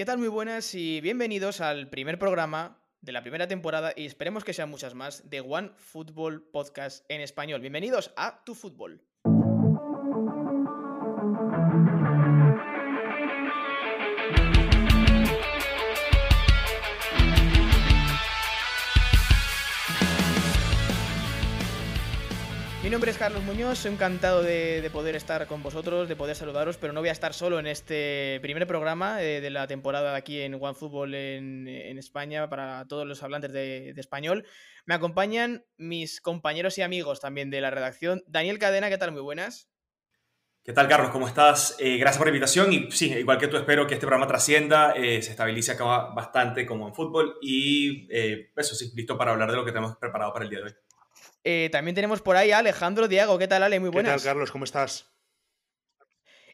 ¿Qué tal? Muy buenas y bienvenidos al primer programa de la primera temporada y esperemos que sean muchas más de One Football Podcast en español. Bienvenidos a Tu Fútbol. Mi nombre es Carlos Muñoz, encantado de, poder estar con vosotros, de poder saludaros, pero no voy a estar solo en este primer programa eh, de la temporada aquí en OneFootball en, en España para todos los hablantes de, español. Me acompañan mis compañeros y amigos también de la redacción. Daniel Cadena, ¿qué tal? Muy buenas. ¿Qué tal, Carlos? ¿Cómo estás? Eh, gracias por la invitación y sí, igual que tú espero que este programa trascienda, eh, se estabilice acá bastante como en fútbol y eso sí, listo para hablar de lo que tenemos preparado para el día de hoy. Eh, también tenemos por ahí a Alejandro Diago. ¿Qué tal, Ale? Muy buenas. ¿Qué tal, Carlos? ¿Cómo estás?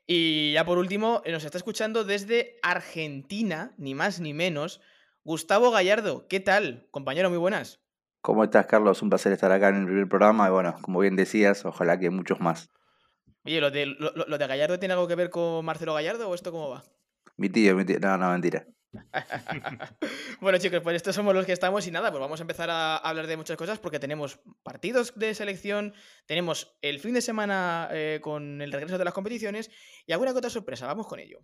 Y ya por último, nos está escuchando desde Argentina, ni más ni menos, Gustavo Gallardo. ¿Qué tal, compañero? Muy buenas. ¿Cómo estás, Carlos? Un placer estar acá en el primer programa. Y bueno, como bien decías, ojalá que muchos más. Oye, ¿lo de, lo de Gallardo tiene algo que ver con Marcelo Gallardo o esto cómo va? Mi tío, mi tío. No, no, mentira. bueno chicos, pues estos somos los que estamos y nada, pues vamos a empezar a hablar de muchas cosas porque tenemos partidos de selección, tenemos el fin de semana eh, con el regreso de las competiciones y alguna otra sorpresa, vamos con ello.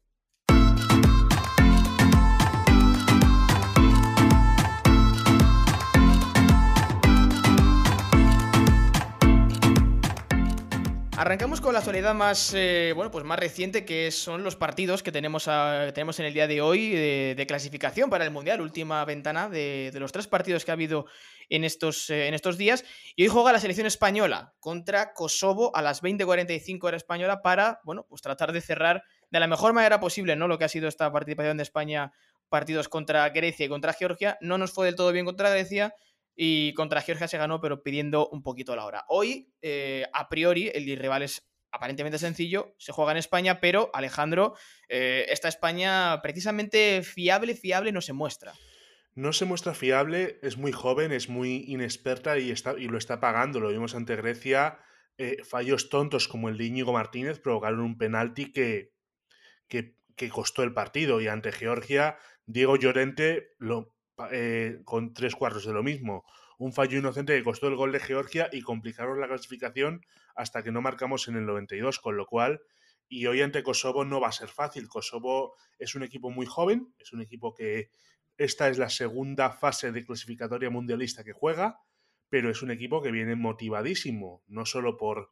Arrancamos con la actualidad más, eh, bueno, pues más reciente, que son los partidos que tenemos, tenemos en el día de hoy de, clasificación para el Mundial, última ventana de, los tres partidos que ha habido en estos, eh, en estos días. Y hoy juega la selección española contra Kosovo a las 20.45 hora española para, bueno, pues tratar de cerrar de la mejor manera posible, ¿no? Lo que ha sido esta participación de España, partidos contra Grecia y contra Georgia. No nos fue del todo bien contra Grecia y contra Georgia se ganó, pero pidiendo un poquito la hora. Hoy, eh, a priori, el rival es aparentemente sencillo, se juega en España, pero Alejandro, eh, esta España precisamente fiable, fiable no se muestra. No se muestra fiable, es muy joven, es muy inexperta y, está, y lo está pagando. Lo vimos ante Grecia. Eh, fallos tontos como el de Íñigo Martínez provocaron un penalti que, que, que, costó el partido. Y ante Georgia, Diego Llorente lo, eh, con tres cuartos de lo mismo. Un fallo inocente que costó el gol de Georgia y complicaron la clasificación hasta que no marcamos en el 92, con lo cual, y hoy ante Kosovo no va a ser fácil. Kosovo es un equipo muy joven, es un equipo que esta es la segunda fase de clasificatoria mundialista que juega, pero es un equipo que viene motivadísimo, no solo por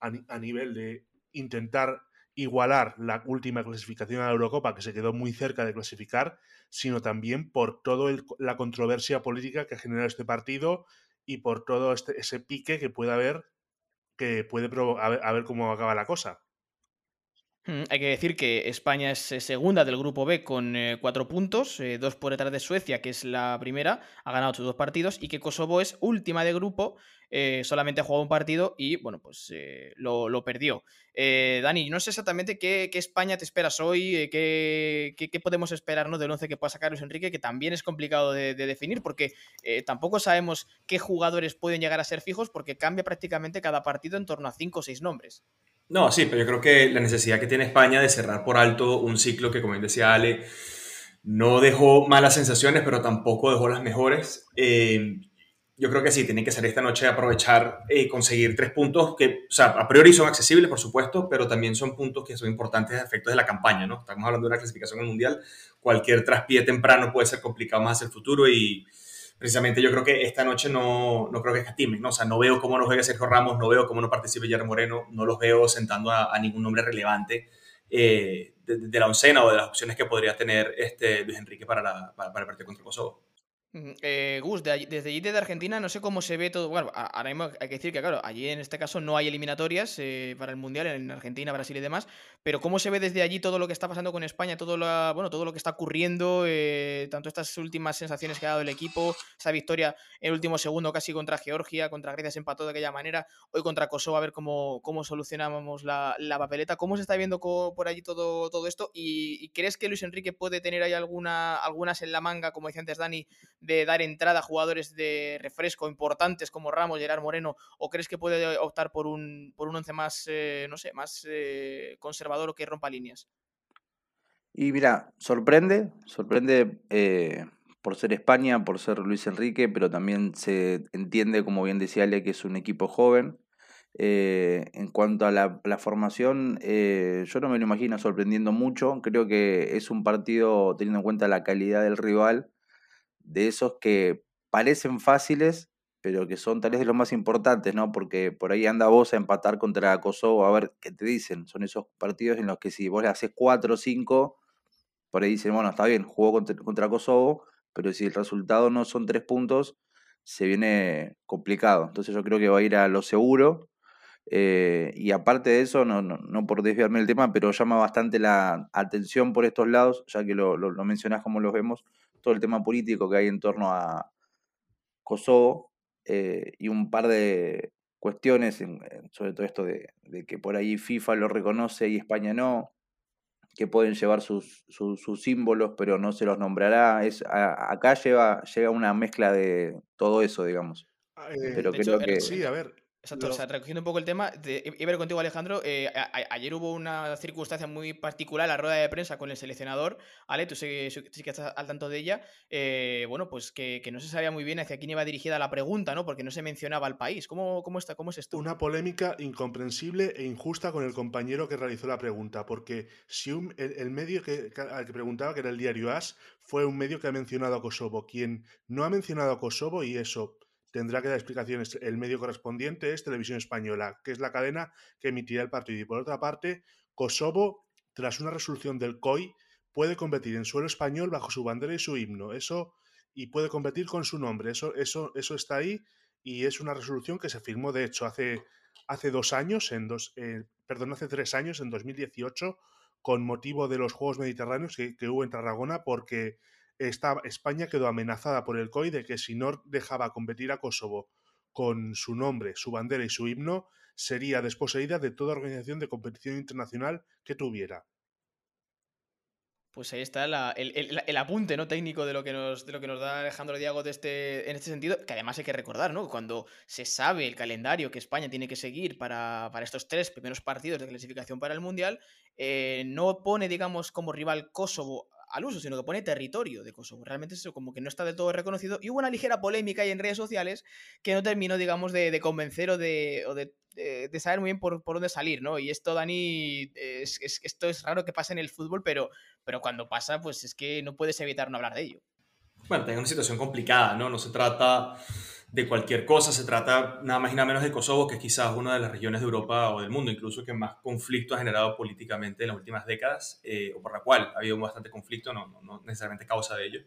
a nivel de intentar igualar la última clasificación a la Eurocopa, que se quedó muy cerca de clasificar, sino también por toda la controversia política que ha generado este partido y por todo este, ese pique que puede haber, que puede a ver, a ver cómo acaba la cosa. Mm, hay que decir que España es eh, segunda del grupo B con eh, cuatro puntos, eh, dos por detrás de Suecia, que es la primera, ha ganado sus dos partidos, y que Kosovo es última de grupo, solamente ha jugado un partido y, bueno, pues lo, perdió. Dani, no sé exactamente qué, España te esperas hoy, qué, podemos esperar del once que pueda sacar Luis Enrique, que también es complicado de, de definir, porque tampoco sabemos qué jugadores pueden llegar a ser fijos, porque cambia prácticamente cada partido en torno a cinco o seis nombres. No, sí, pero yo creo que la necesidad que tiene España de cerrar por alto un ciclo que, como decía Ale, no dejó malas sensaciones, pero tampoco dejó las mejores. Eh, yo creo que sí, tienen que salir esta noche aprovechar y conseguir tres puntos que, o sea, a priori son accesibles, por supuesto, pero también son puntos que son importantes a efectos de la campaña, ¿no? Estamos hablando de una clasificación al mundial. Cualquier traspié temprano puede ser complicado más hacia el futuro y precisamente yo creo que esta noche no, no creo que escatimen, ¿no? O sea, no veo cómo no juegue Sergio Ramos, no veo cómo no participe Jerry Moreno, no los veo sentando a, ningún nombre relevante eh, de, la oncena o de las opciones que podría tener este Luis Enrique para, la, para el partido contra Kosovo. Eh, Gus, desde allí desde Argentina no sé cómo se ve todo. Bueno, ahora mismo hay que decir que, claro, allí en este caso no hay eliminatorias eh, para el Mundial en Argentina, Brasil y demás. Pero cómo se ve desde allí todo lo que está pasando con España, todo lo, bueno, todo lo que está ocurriendo, eh, tanto estas últimas sensaciones que ha dado el equipo, esa victoria en el último segundo casi contra Georgia, contra Grecia se empató de aquella manera, hoy contra Kosovo a ver cómo, cómo solucionamos la, papeleta. ¿Cómo se está viendo por allí todo, todo esto? ¿Y, crees que Luis Enrique puede tener ahí alguna, algunas en la manga, como decía antes Dani? De dar entrada a jugadores de refresco importantes como Ramos, Gerard Moreno, o crees que puede optar por un, por un once más, eh, no sé, más eh, conservador o que rompa líneas? Y mira, sorprende, sorprende eh, por ser España, por ser Luis Enrique, pero también se entiende, como bien decía Ale, que es un equipo joven. En cuanto a la, la formación, yo no me lo imagino sorprendiendo mucho. Creo que es un partido, teniendo en cuenta la calidad del rival, de esos que parecen fáciles, pero que son tal vez de los más importantes, ¿no? Porque por ahí anda vos a empatar contra Kosovo, a ver qué te dicen. Son esos partidos en los que si vos le haces 4 o 5, por ahí dicen, bueno, está bien, jugó contra, Kosovo, pero si el resultado no son tres puntos, se viene complicado. Entonces yo creo que va a ir a lo seguro. Eh, y aparte de eso, no, no, no, por desviarme del tema, pero llama bastante la atención por estos lados, ya que lo, lo, lo mencionás como lo vemos, todo el tema político que hay en torno a Kosovo eh, y un par de cuestiones, en, sobre todo esto de, de, que por ahí FIFA lo reconoce y España no, que pueden llevar sus, sus, sus símbolos, pero no se los nombrará. Es, a, acá lleva, llega una mezcla de todo eso, digamos. Eh, pero creo hecho, que... Sí, a ver, Exacto, o sea, recogiendo un poco el tema, de, iba contigo Alejandro, eh, a, a, ayer hubo una circunstancia muy particular, la rueda de prensa con el seleccionador, Ale, tú sí, sí que estás al tanto de ella, eh, bueno, pues que, que, no se sabía muy bien hacia quién iba dirigida la pregunta, ¿no? Porque no se mencionaba al país. ¿Cómo, cómo, está, cómo es esto? Una polémica incomprensible e injusta con el compañero que realizó la pregunta, porque si un, el, el, medio que, al que preguntaba, que era el diario AS, fue un medio que ha mencionado a Kosovo. Quien no ha mencionado a Kosovo, y eso tendrá que dar explicaciones. El medio correspondiente es Televisión Española, que es la cadena que emitirá el partido. Y por otra parte, Kosovo, tras una resolución del COI, puede competir en suelo español bajo su bandera y su himno. Eso y puede competir con su nombre. Eso, eso, eso está ahí y es una resolución que se firmó, de hecho, hace, hace dos años, en dos, eh, perdón, hace tres años, en 2018, con motivo de los Juegos Mediterráneos que, que hubo en Tarragona, porque España quedó amenazada por el COI de que si no dejaba competir a Kosovo con su nombre, su bandera y su himno, sería desposeída de toda organización de competición internacional que tuviera. Pues ahí está el, apunte ¿no? técnico de lo, que nos, de lo que nos da Alejandro Diago de este, en este sentido, que además hay que recordar, ¿no? Cuando se sabe el calendario que España tiene que seguir para, para estos tres primeros partidos de clasificación para el Mundial, eh, no pone, digamos, como rival Kosovo al uso, sino que pone territorio de Kosovo. Realmente eso como que no está del todo reconocido. Y hubo una ligera polémica ahí en redes sociales que no terminó, digamos, de, convencer o de, saber muy bien por, dónde salir, ¿no? Y esto, Dani, es, es, esto es raro que pase en el fútbol, pero, pero cuando pasa, pues es que no puedes evitar no hablar de ello. Bueno, tengo una situación complicada, ¿no? No se trata de cualquier cosa. Se trata nada más y nada menos de Kosovo, que es quizás una de las regiones de Europa o del mundo incluso que más conflicto ha generado políticamente en las últimas décadas, eh, o por la cual ha habido bastante conflicto, no, no, necesariamente causa de ello.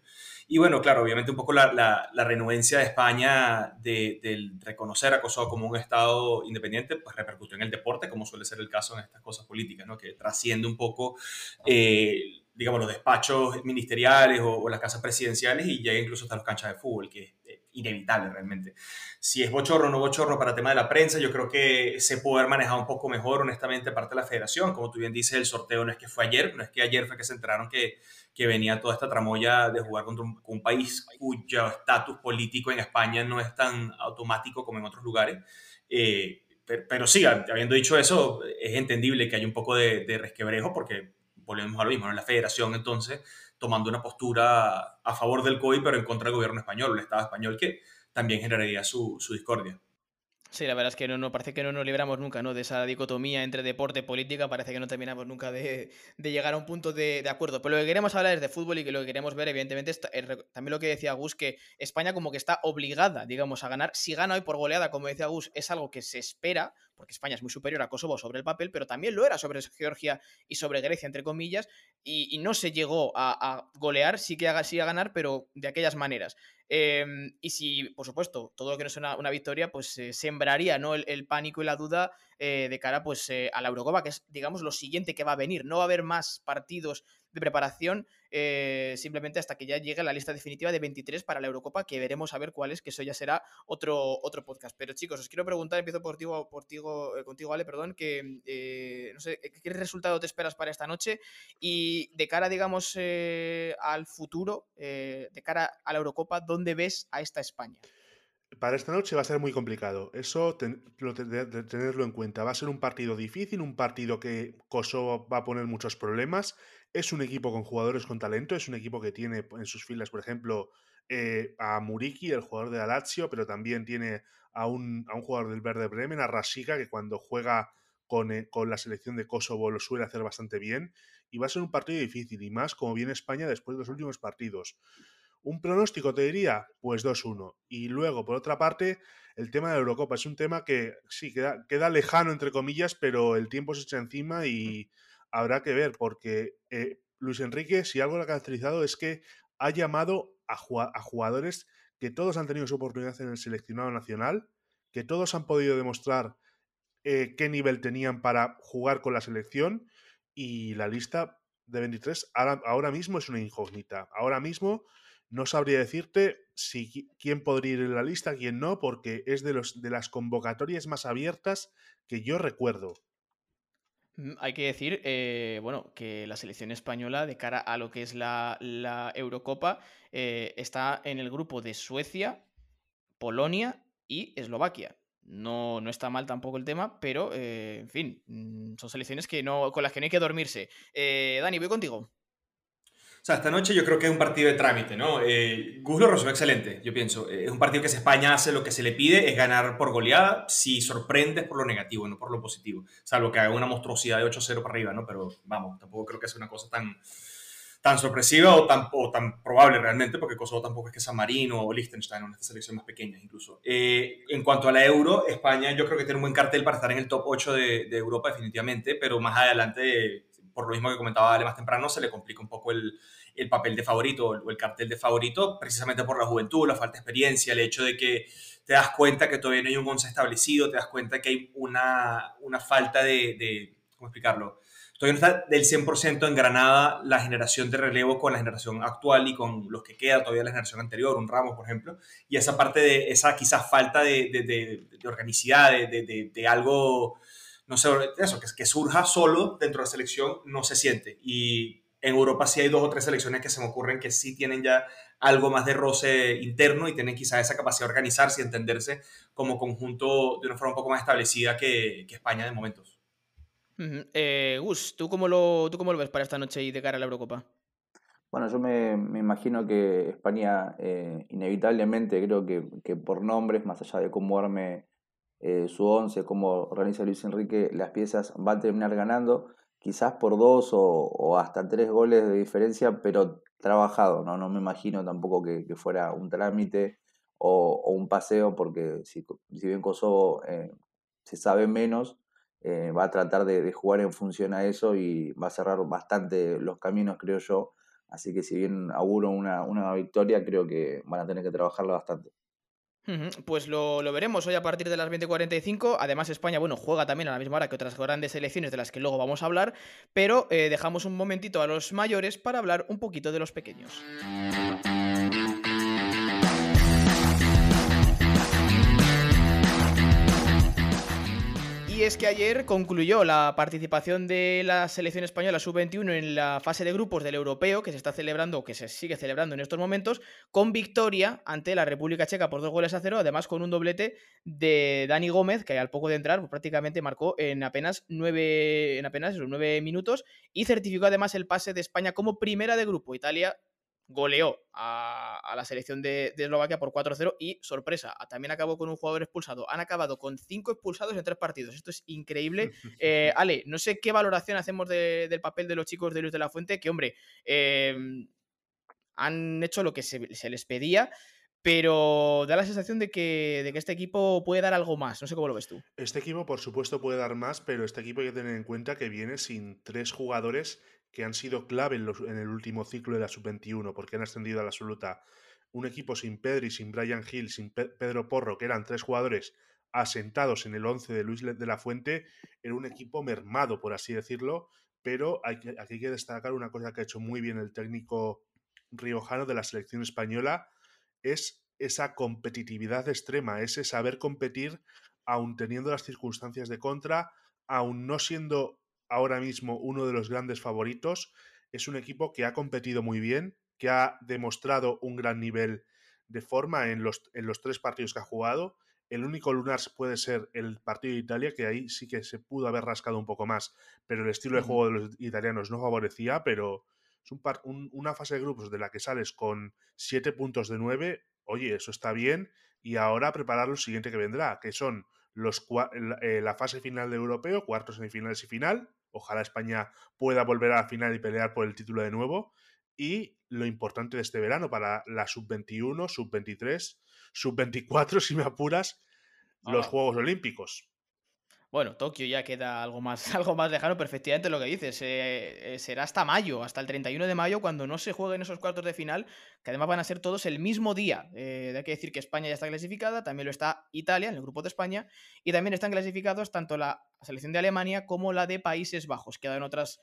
Y bueno, claro, obviamente un poco la, la, la renuencia de España de, de, reconocer a Kosovo como un Estado independiente, pues repercutió en el deporte, como suele ser el caso en estas cosas políticas, ¿no? que trasciende un poco... Eh, digamos, los despachos ministeriales o, o, las casas presidenciales y llega incluso hasta las canchas de fútbol, que es inevitable realmente. Si es bochorno o no bochorno para tema de la prensa, yo creo que se puede haber manejado un poco mejor, honestamente, parte de la federación. Como tú bien dices, el sorteo no es que fue ayer, no es que ayer fue que se enteraron que, que venía toda esta tramoya de jugar contra un, un país cuyo estatus político en España no es tan automático como en otros lugares. Eh, pero, pero, sí, habiendo dicho eso, es entendible que hay un poco de, de resquebrejo porque volvemos a lo mismo, ¿no? la federación entonces tomando una postura a favor del COI, pero en contra del gobierno español, el Estado español, que también generaría su, discordia. Sí, la verdad es que no, no, parece que no nos libramos nunca ¿no? de esa dicotomía entre deporte y política, parece que no terminamos nunca de, de llegar a un punto de, acuerdo. Pero lo que queremos hablar es de fútbol y que lo que queremos ver, evidentemente, es también lo que decía Gus, que España como que está obligada, digamos, a ganar. Si gana hoy por goleada, como decía Gus, es algo que se espera, porque España es muy superior a Kosovo sobre el papel, pero también lo era sobre Georgia y sobre Grecia, entre comillas, y, no se llegó a, a, golear, sí que haga, sí a ganar, pero de aquellas maneras. Eh, y si, por supuesto, todo lo que no es una, una victoria, pues sembraría ¿no? el, el, pánico y la duda eh, de cara pues, eh, a la Eurocopa, que es, digamos, lo siguiente que va a venir. No va a haber más partidos de preparación eh, simplemente hasta que ya llegue la lista definitiva de 23 para la Eurocopa, que veremos a ver cuál es, que eso ya será otro, otro podcast. Pero chicos, os quiero preguntar, empiezo por ti, por ti, eh, contigo, Ale, perdón, que eh, no sé, ¿qué resultado te esperas para esta noche? Y de cara, digamos, eh, al futuro, de cara a la Eurocopa, ¿dónde ves a esta España? Para esta noche va a ser muy complicado. Eso ten, lo, de, de tenerlo en cuenta. Va a ser un partido difícil, un partido que Kosovo va a poner muchos problemas Es un equipo con jugadores con talento, es un equipo que tiene en sus filas, por ejemplo, eh, a Muriki, el jugador de Lazio, pero también tiene a un, a un jugador del Verde Bremen, a Rasica, que cuando juega con, eh, con, la selección de Kosovo lo suele hacer bastante bien. Y va a ser un partido difícil, y más como viene España después de los últimos partidos. Un pronóstico, te diría, pues 2-1. Y luego, por otra parte, el tema de la Eurocopa es un tema que sí, queda, queda lejano, entre comillas, pero el tiempo se echa encima y habrá que ver, porque eh, Luis Enrique, si algo lo ha caracterizado, es que ha llamado a, jugadores que todos han tenido su oportunidad en el seleccionado nacional, que todos han podido demostrar eh, qué nivel tenían para jugar con la selección y la lista de 23 ahora, ahora mismo es una incógnita. Ahora mismo no sabría decirte si quién podría ir en la lista, quién no, porque es de, los, de las convocatorias más abiertas que yo recuerdo. Mm, hay que decir, eh, bueno, que la selección española, de cara a lo que es la, la Eurocopa, eh, está en el grupo de Suecia, Polonia y Eslovaquia. No, no está mal tampoco el tema, pero, eh, en fin, mm, son selecciones que no, con las que no hay que dormirse. Dani, voy contigo. O sea, esta noche yo creo que es un partido de trámite, ¿no? Eh, Gus lo excelente, yo pienso. Eh, es un partido que si España hace lo que se le pide, es ganar por goleada, si sorprende por lo negativo, no por lo positivo. Salvo que haga una monstruosidad de 8-0 para arriba, ¿no? Pero vamos, tampoco creo que sea una cosa tan, tan sorpresiva o tan, o tan probable realmente, porque Kosovo tampoco es que San Marino o Liechtenstein, una selección más pequeña incluso. Eh, en cuanto a la Euro, España yo creo que tiene un buen cartel para estar en el top 8 de, de Europa definitivamente, pero más adelante por lo mismo que comentaba Ale más temprano, se le complica un poco el, el papel de favorito o el cartel de favorito, precisamente por la juventud, la falta de experiencia, el hecho de que te das cuenta que todavía no hay un once establecido, te das cuenta que hay una, una falta de, de, ¿cómo explicarlo? Todavía no está del 100% engranada la generación de relevo con la generación actual y con los que queda todavía la generación anterior, un Ramos, por ejemplo, y esa parte de esa quizás falta de, de, de organicidad, de, algo no sé, eso, que, que surja solo dentro de la selección no se siente. Y en Europa sí hay dos o tres selecciones que se me ocurren que sí tienen ya algo más de roce interno y tienen quizá esa capacidad de organizarse y entenderse como conjunto de una forma un poco más establecida que, que España de momentos. eh, Gus, ¿tú cómo, lo, ¿tú cómo lo ves para esta noche y de cara a la Eurocopa? Bueno, yo me, me imagino que España eh, inevitablemente, creo que, que, por nombres, más allá de cómo arme eh, su once, cómo organiza Luis Enrique las piezas, va a terminar ganando, quizás por dos o, hasta tres goles de diferencia, pero trabajado, ¿no? No me imagino tampoco que, fuera un trámite o, un paseo, porque si, si bien Kosovo eh, se sabe menos, eh, va a tratar de, jugar en función a eso y va a cerrar bastante los caminos, creo yo. Así que si bien auguro una, una victoria, creo que van a tener que trabajarla bastante. Pues lo, veremos hoy a partir de las 20.45. Además, España, bueno, juega también a la misma hora que otras grandes selecciones de las que luego vamos a hablar, pero eh, dejamos un momentito a los mayores para hablar un poquito de los pequeños. Y es que ayer concluyó la participación de la selección española sub-21 en la fase de grupos del europeo, que se está celebrando, que se sigue celebrando en estos momentos, con victoria ante la República Checa por dos goles a cero, además con un doblete de Dani Gómez, que al poco de entrar pues, prácticamente marcó en apenas nueve, en apenas nueve minutos, y certificó además el pase de España como primera de grupo. Italia goleó a, la selección de, Eslovaquia por 4-0 y, sorpresa, también acabó con un jugador expulsado. Han acabado con cinco expulsados en tres partidos. Esto es increíble. Eh, Ale, no sé qué valoración hacemos del papel de los chicos de Luis de la Fuente, que, hombre, em, han hecho lo que se, les pedía, pero da la sensación de que, de que, este equipo puede dar algo más. No sé cómo lo ves tú. Este equipo, por supuesto, puede dar más, pero este equipo hay que tener en cuenta que viene sin tres jugadores que han sido clave en, el último ciclo de la sub-21, porque han ascendido a la absoluta. Un equipo sin Pedri, sin Brian Hill, sin Pedro Porro, que eran tres jugadores asentados en el 11 de Luis de la Fuente, era un equipo mermado, por así decirlo, pero aquí hay que destacar una cosa que ha hecho muy bien el técnico riojano de la selección española, es esa competitividad extrema, ese saber competir aun teniendo las circunstancias de contra, aun no siendo ahora mismo uno de los grandes favoritos. Es un equipo que ha competido muy bien, que ha demostrado un gran nivel de forma en los, en los tres partidos que ha jugado. El único lunar puede ser el partido de Italia, que ahí sí que se pudo haber rascado un poco más, pero el estilo de juego de los italianos no favorecía, pero es un una fase de grupos de la que sales con 7 puntos de 9, oye, eso está bien, y ahora preparar lo siguiente que vendrá, que son los, eh, la fase final de europeo, cuartos, semifinales y final. Ojalá España pueda volver a la final y pelear por el título de nuevo. Y lo importante de este verano para la sub-21, sub-23, sub-24, si me apuras, los Juegos Olímpicos. Bueno, Tokio ya queda algo más, algo más lejano, perfectamente lo que dices. Eh, eh, será hasta mayo, hasta el 31 de mayo, cuando no se jueguen esos cuartos de final, que además van a ser todos el mismo día. Eh, hay que decir que España ya está clasificada, también lo está Italia, en el grupo de España, y también están clasificados tanto la selección de Alemania como la de Países Bajos. Quedan otras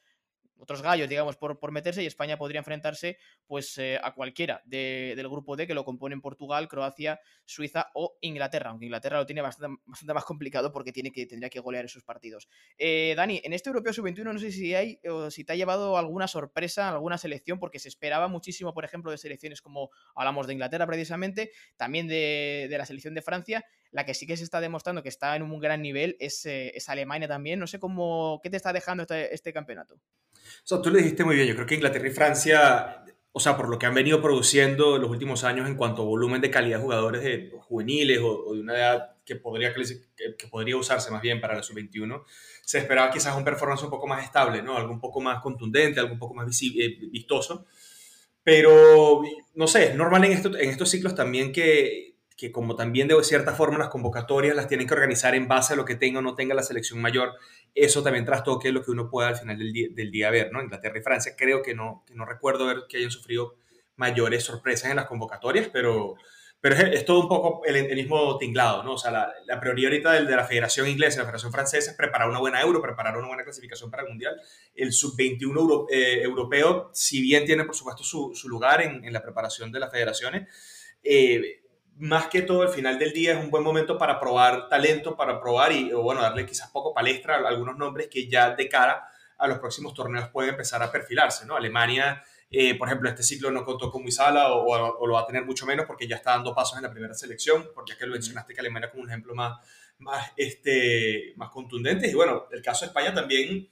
otros gallos, digamos, por, por meterse y España podría enfrentarse pues eh, a cualquiera del grupo D que lo componen Portugal, Croacia, Suiza o Inglaterra, aunque Inglaterra lo tiene bastante, bastante más complicado porque tiene que, tendría que golear esos partidos. Eh, Dani, en este Europeo Sub-21 no sé si hay o si te ha llevado alguna sorpresa, alguna selección, porque se esperaba muchísimo, por ejemplo, de selecciones como hablamos de Inglaterra precisamente, también de, de la selección de Francia, la que sí que se está demostrando que está en un gran nivel es, eh, es Alemania también. No sé cómo, ¿qué te está dejando este, este campeonato? O tú lo dijiste muy bien. Yo creo que Inglaterra y Francia, o sea, por lo que han venido produciendo en los últimos años en cuanto a volumen de calidad de jugadores de, juveniles o, de una edad que podría, que, podría usarse más bien para la sub-21, se esperaba quizás un performance un poco más estable, ¿no? Algo un poco más contundente, algo un poco más eh, vistoso. Pero, no sé, es normal en, esto, en estos ciclos también que que como también de cierta forma las convocatorias las tienen que organizar en base a lo que tenga o no tenga la selección mayor, eso también trastoque lo que uno pueda al final del día, del día ver, ¿no? Inglaterra y Francia creo que no, que no recuerdo ver que hayan sufrido mayores sorpresas en las convocatorias, pero, pero es, todo un poco el, mismo tinglado, ¿no? O sea, la, prioridad ahorita de, de, la Federación Inglesa y la Federación Francesa es preparar una buena Euro, preparar una buena clasificación para el Mundial. El Sub-21 eh, europeo, si bien tiene, por supuesto, su, su lugar en, en, la preparación de las federaciones, eh, más que todo, al final del día es un buen momento para probar talento, para probar y, bueno, darle quizás poco palestra a algunos nombres que ya de cara a los próximos torneos pueden empezar a perfilarse, ¿no? Alemania, eh, por ejemplo, este ciclo no contó con Wisala o, o, lo va a tener mucho menos porque ya está dando pasos en la primera selección, porque ya que lo mencionaste que Alemania como un ejemplo más, más, este, más contundente. Y bueno, el caso de España también,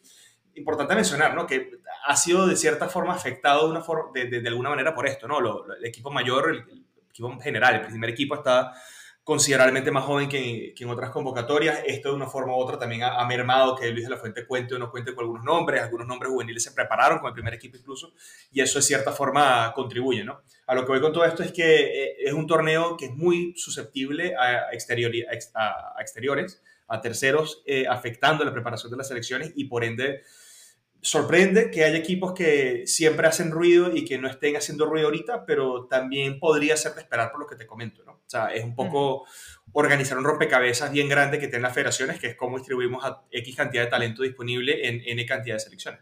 importante mencionar, ¿no? Que ha sido de cierta forma afectado de, una forma, de, de, alguna manera por esto, ¿no? Lo, el equipo mayor, el, equipo general, el primer equipo está considerablemente más joven que, que, en otras convocatorias. Esto de una forma u otra también ha, ha, mermado que Luis de la Fuente cuente o no cuente con algunos nombres. Algunos nombres juveniles se prepararon con el primer equipo incluso y eso de cierta forma contribuye. ¿no? A lo que voy con todo esto es que eh, es un torneo que es muy susceptible a, exterior, a, a exteriores, a terceros, eh, afectando la preparación de las selecciones y por ende sorprende que haya equipos que siempre hacen ruido y que no estén haciendo ruido ahorita, pero también podría ser de esperar por lo que te comento, ¿no? O sea, es un poco organizar un rompecabezas bien grande que tienen las federaciones, que es cómo distribuimos a X cantidad de talento disponible en N cantidad de selecciones.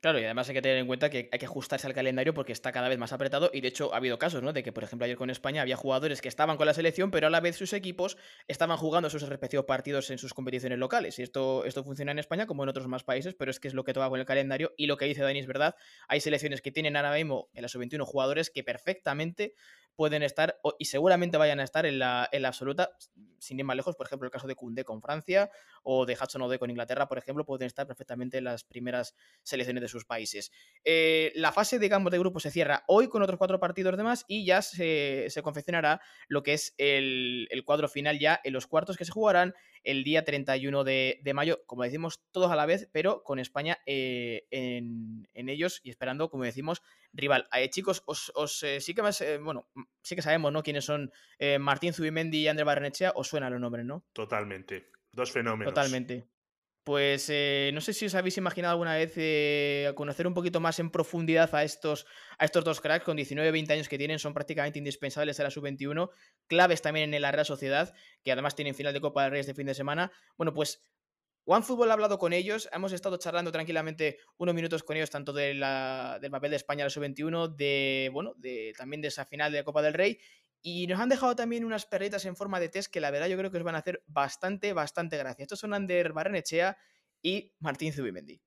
Claro, y además hay que tener en cuenta que hay que ajustarse al calendario porque está cada vez más apretado y de hecho ha habido casos, ¿no? De que, por ejemplo, ayer con España había jugadores que estaban con la selección, pero a la vez sus equipos estaban jugando sus respectivos partidos en sus competiciones locales. Y esto, esto funciona en España como en otros más países, pero es que es lo que toca con el calendario y lo que dice Dani es verdad. Hay selecciones que tienen ahora mismo en la sub-21 jugadores que perfectamente pueden estar y seguramente vayan a estar en la, en la, absoluta, sin ir más lejos, por ejemplo, el caso de Koundé con Francia o de Hudson Odoi con Inglaterra, por ejemplo, pueden estar perfectamente en las primeras selecciones de sus países. Eh, la fase, digamos, de grupo se cierra hoy con otros cuatro partidos de más y ya se, confeccionará lo que es el, cuadro final ya en los cuartos que se jugarán el día 31 de, de mayo, como decimos, todos a la vez, pero con España eh, en, ellos y esperando, como decimos, rival. Eh, chicos, os, os eh, sí que más, bueno, sí que sabemos, ¿no? Quiénes son Martín Zubimendi y André Barrenechea, os suenan los nombres, ¿no? Totalmente. Dos fenómenos. Totalmente. Pues eh, no sé si os habéis imaginado alguna vez eh, conocer un poquito más en profundidad a estos, a estos dos cracks con 19-20 años que tienen, son prácticamente indispensables de la sub-21, claves también en la Real Sociedad, que además tienen final de Copa del Rey este fin de semana. Bueno, pues OneFootball ha hablado con ellos, hemos estado charlando tranquilamente unos minutos con ellos, tanto de la, del papel de España a la sub-21, de, bueno, de, también de esa final de Copa del Rey, y nos han dejado también unas perritas en forma de test que la verdad yo creo que os van a hacer bastante, bastante gracia. Estos son Ander Barrenechea y Martín Zubimendi.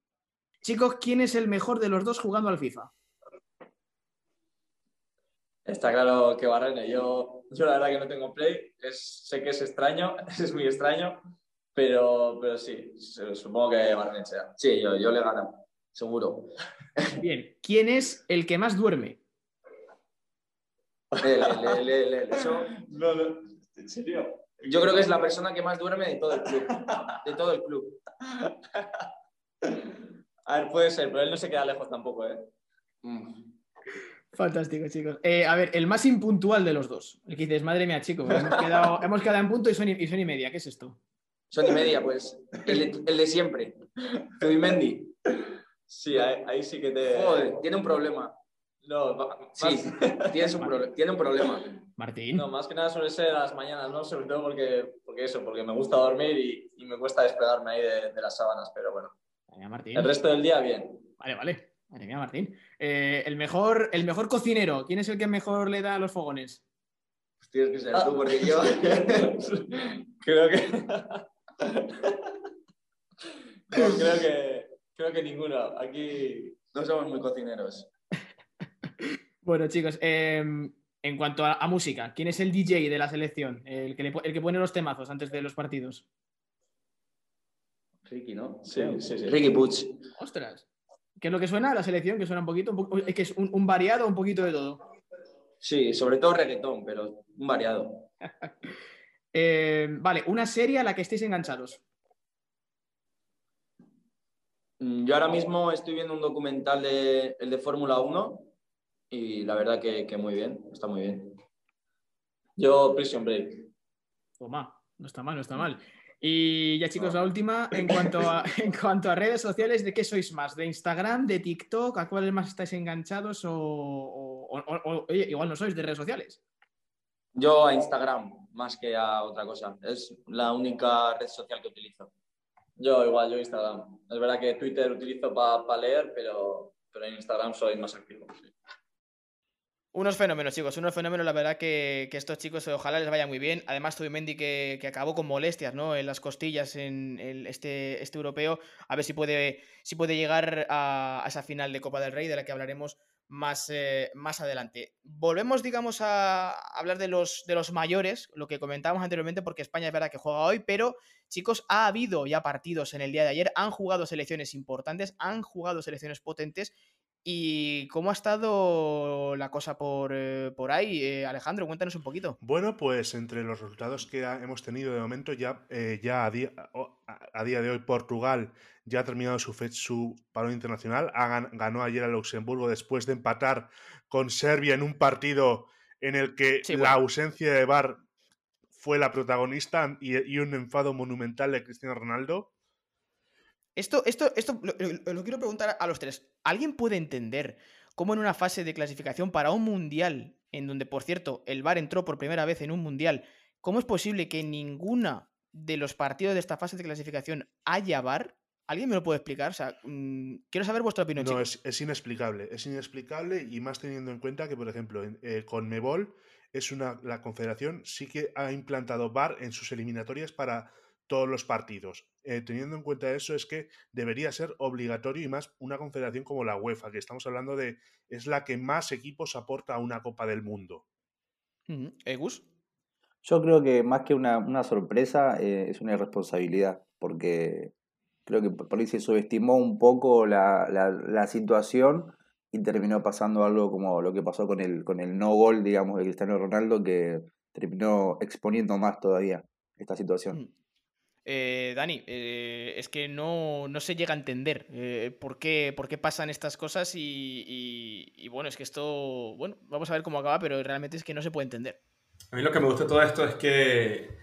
Chicos, ¿quién es el mejor de los dos jugando al FIFA? Está claro que Barrene. Yo yo la verdad que no tengo Play, es, sé que es extraño, es muy extraño, pero, pero sí, supongo que Barrenechea. Sí, yo, yo le gano, seguro. Bien, ¿quién es el que más duerme? Le, le, le, eso... No, no, ¿en serio? Yo creo que es la persona que más duerme de todo el club. De todo el club. A ver, puede ser, pero él no se queda lejos tampoco, ¿eh? Mm. Fantástico, chicos. Eh, a ver, el más impuntual de los dos. El que dices, madre mía, chicos, hemos quedado, hemos quedado en punto y son, y son y media. ¿Qué es esto? Son y media, pues. El de, el de siempre. Mendy. Sí, ahí, sí que te. Joder, tiene un problema. No, sí, tienes un tiene un problema. Martín. No, más que nada suele ser las mañanas, ¿no? Sobre todo porque, porque eso, porque me gusta dormir y, y me cuesta despegarme ahí de, de, las sábanas, pero bueno. Martín. El resto del día, bien. Vale, vale. Madre mía, Martín. Eh, el, mejor, el mejor cocinero, ¿quién es el que mejor le da a los fogones? Pues tienes que ser tú, porque yo creo que... creo que... Creo que ninguno. Aquí no somos muy cocineros. Bueno, chicos, em, en cuanto a, música, ¿quién es el DJ de la selección? El que, el que pone los temazos antes de los partidos. Ricky, ¿no? Sí, sí, sí. Ricky Puch. Ostras. ¿Qué es lo que suena? La selección, que suena un poquito, es que es un, variado, un poquito de todo. Sí, sobre todo reggaetón, pero un variado. Eh, vale, una serie a la que estéis enganchados. Mm, yo ahora mismo estoy viendo un documental de, el de Fórmula 1 y la verdad que, que, muy bien, está muy bien. Yo Prison Break. Toma, no está mal, no está mal. Y ya chicos, la última, en cuanto, a, en cuanto a redes sociales, ¿de qué sois más? ¿De Instagram, de TikTok? ¿A cuáles más estáis enganchados? O, igual no sois de redes sociales. Yo a Instagram, más que a otra cosa. Es la única red social que utilizo. Yo igual, yo Instagram. Es verdad que Twitter utilizo para leer, pero, pero en Instagram soy más activo. Unos fenómenos, chicos, unos fenómenos, la verdad que, estos chicos ojalá les vaya muy bien. Además, tuve Mendy que, que, acabó con molestias ¿no? en las costillas en este, este europeo. A ver si puede, si puede llegar a, esa final de Copa del Rey, de la que hablaremos más, eh, más adelante. Volvemos, digamos, a hablar de los, de los mayores, lo que comentábamos anteriormente, porque España es verdad que juega hoy, pero chicos, ha habido ya partidos en el día de ayer, han jugado selecciones importantes, han jugado selecciones potentes ¿Y cómo ha estado la cosa por, eh, por ahí? Eh, Alejandro, cuéntanos un poquito. Bueno, pues entre los resultados que hemos tenido de momento, ya, eh, ya a, día, a, día, de hoy Portugal ya ha terminado su, su paro internacional, ganó ayer a Luxemburgo después de empatar con Serbia en un partido en el que la ausencia de Bar fue la protagonista y un enfado monumental de Cristiano Ronaldo. Esto, esto, esto lo, quiero preguntar a los tres. ¿Alguien puede entender cómo en una fase de clasificación para un mundial, en donde, por cierto, el VAR entró por primera vez en un mundial, cómo es posible que ninguna de los partidos de esta fase de clasificación haya VAR? ¿Alguien me lo puede explicar? O sea, mm, quiero saber vuestra opinión. No, es, inexplicable. Es inexplicable y más teniendo en cuenta que, por ejemplo, eh, con Mebol es una, la confederación sí que ha implantado VAR en sus eliminatorias para todos los partidos. Eh, teniendo en cuenta eso, es que debería ser obligatorio y más una confederación como la UEFA, que estamos hablando de, es la que más equipos aporta a una Copa del Mundo. ¿Egus? Yo creo que más que una, sorpresa, eh, es una irresponsabilidad, porque creo que por ahí se subestimó un poco la, la, situación y terminó pasando algo como lo que pasó con el, con el no gol, digamos, de Cristiano Ronaldo, que terminó exponiendo más todavía esta situación. Eh, Dani, eh, es que no, se llega a entender eh, por, qué, por qué pasan estas cosas y, bueno, es que esto, bueno, vamos a ver cómo acaba, pero realmente es que no se puede entender. A mí lo que me gusta de todo esto es que,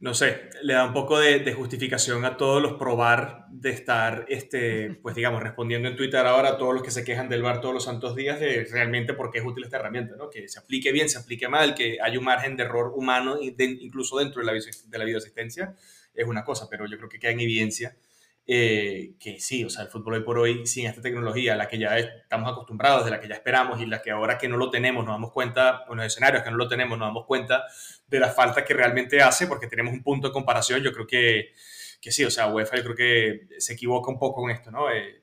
no sé, le da un poco de, justificación a todos los probar de estar, este, pues digamos, respondiendo en Twitter ahora a todos los que se quejan del bar todos los santos días de realmente por qué es útil esta herramienta, ¿no? Que se aplique bien, se aplique mal, que hay un margen de error humano incluso dentro de la, de la videoasistencia es una cosa, pero yo creo que queda en evidencia eh, que sí, o sea, el fútbol hoy por hoy, sin esta tecnología, la que ya estamos acostumbrados, de la que ya esperamos y la que ahora que no lo tenemos nos damos cuenta, en los escenarios que no lo tenemos nos damos cuenta de la falta que realmente hace, porque tenemos un punto de comparación, yo creo que, que sí, o sea, UEFA yo creo que se equivoca un poco con esto, ¿no? Eh,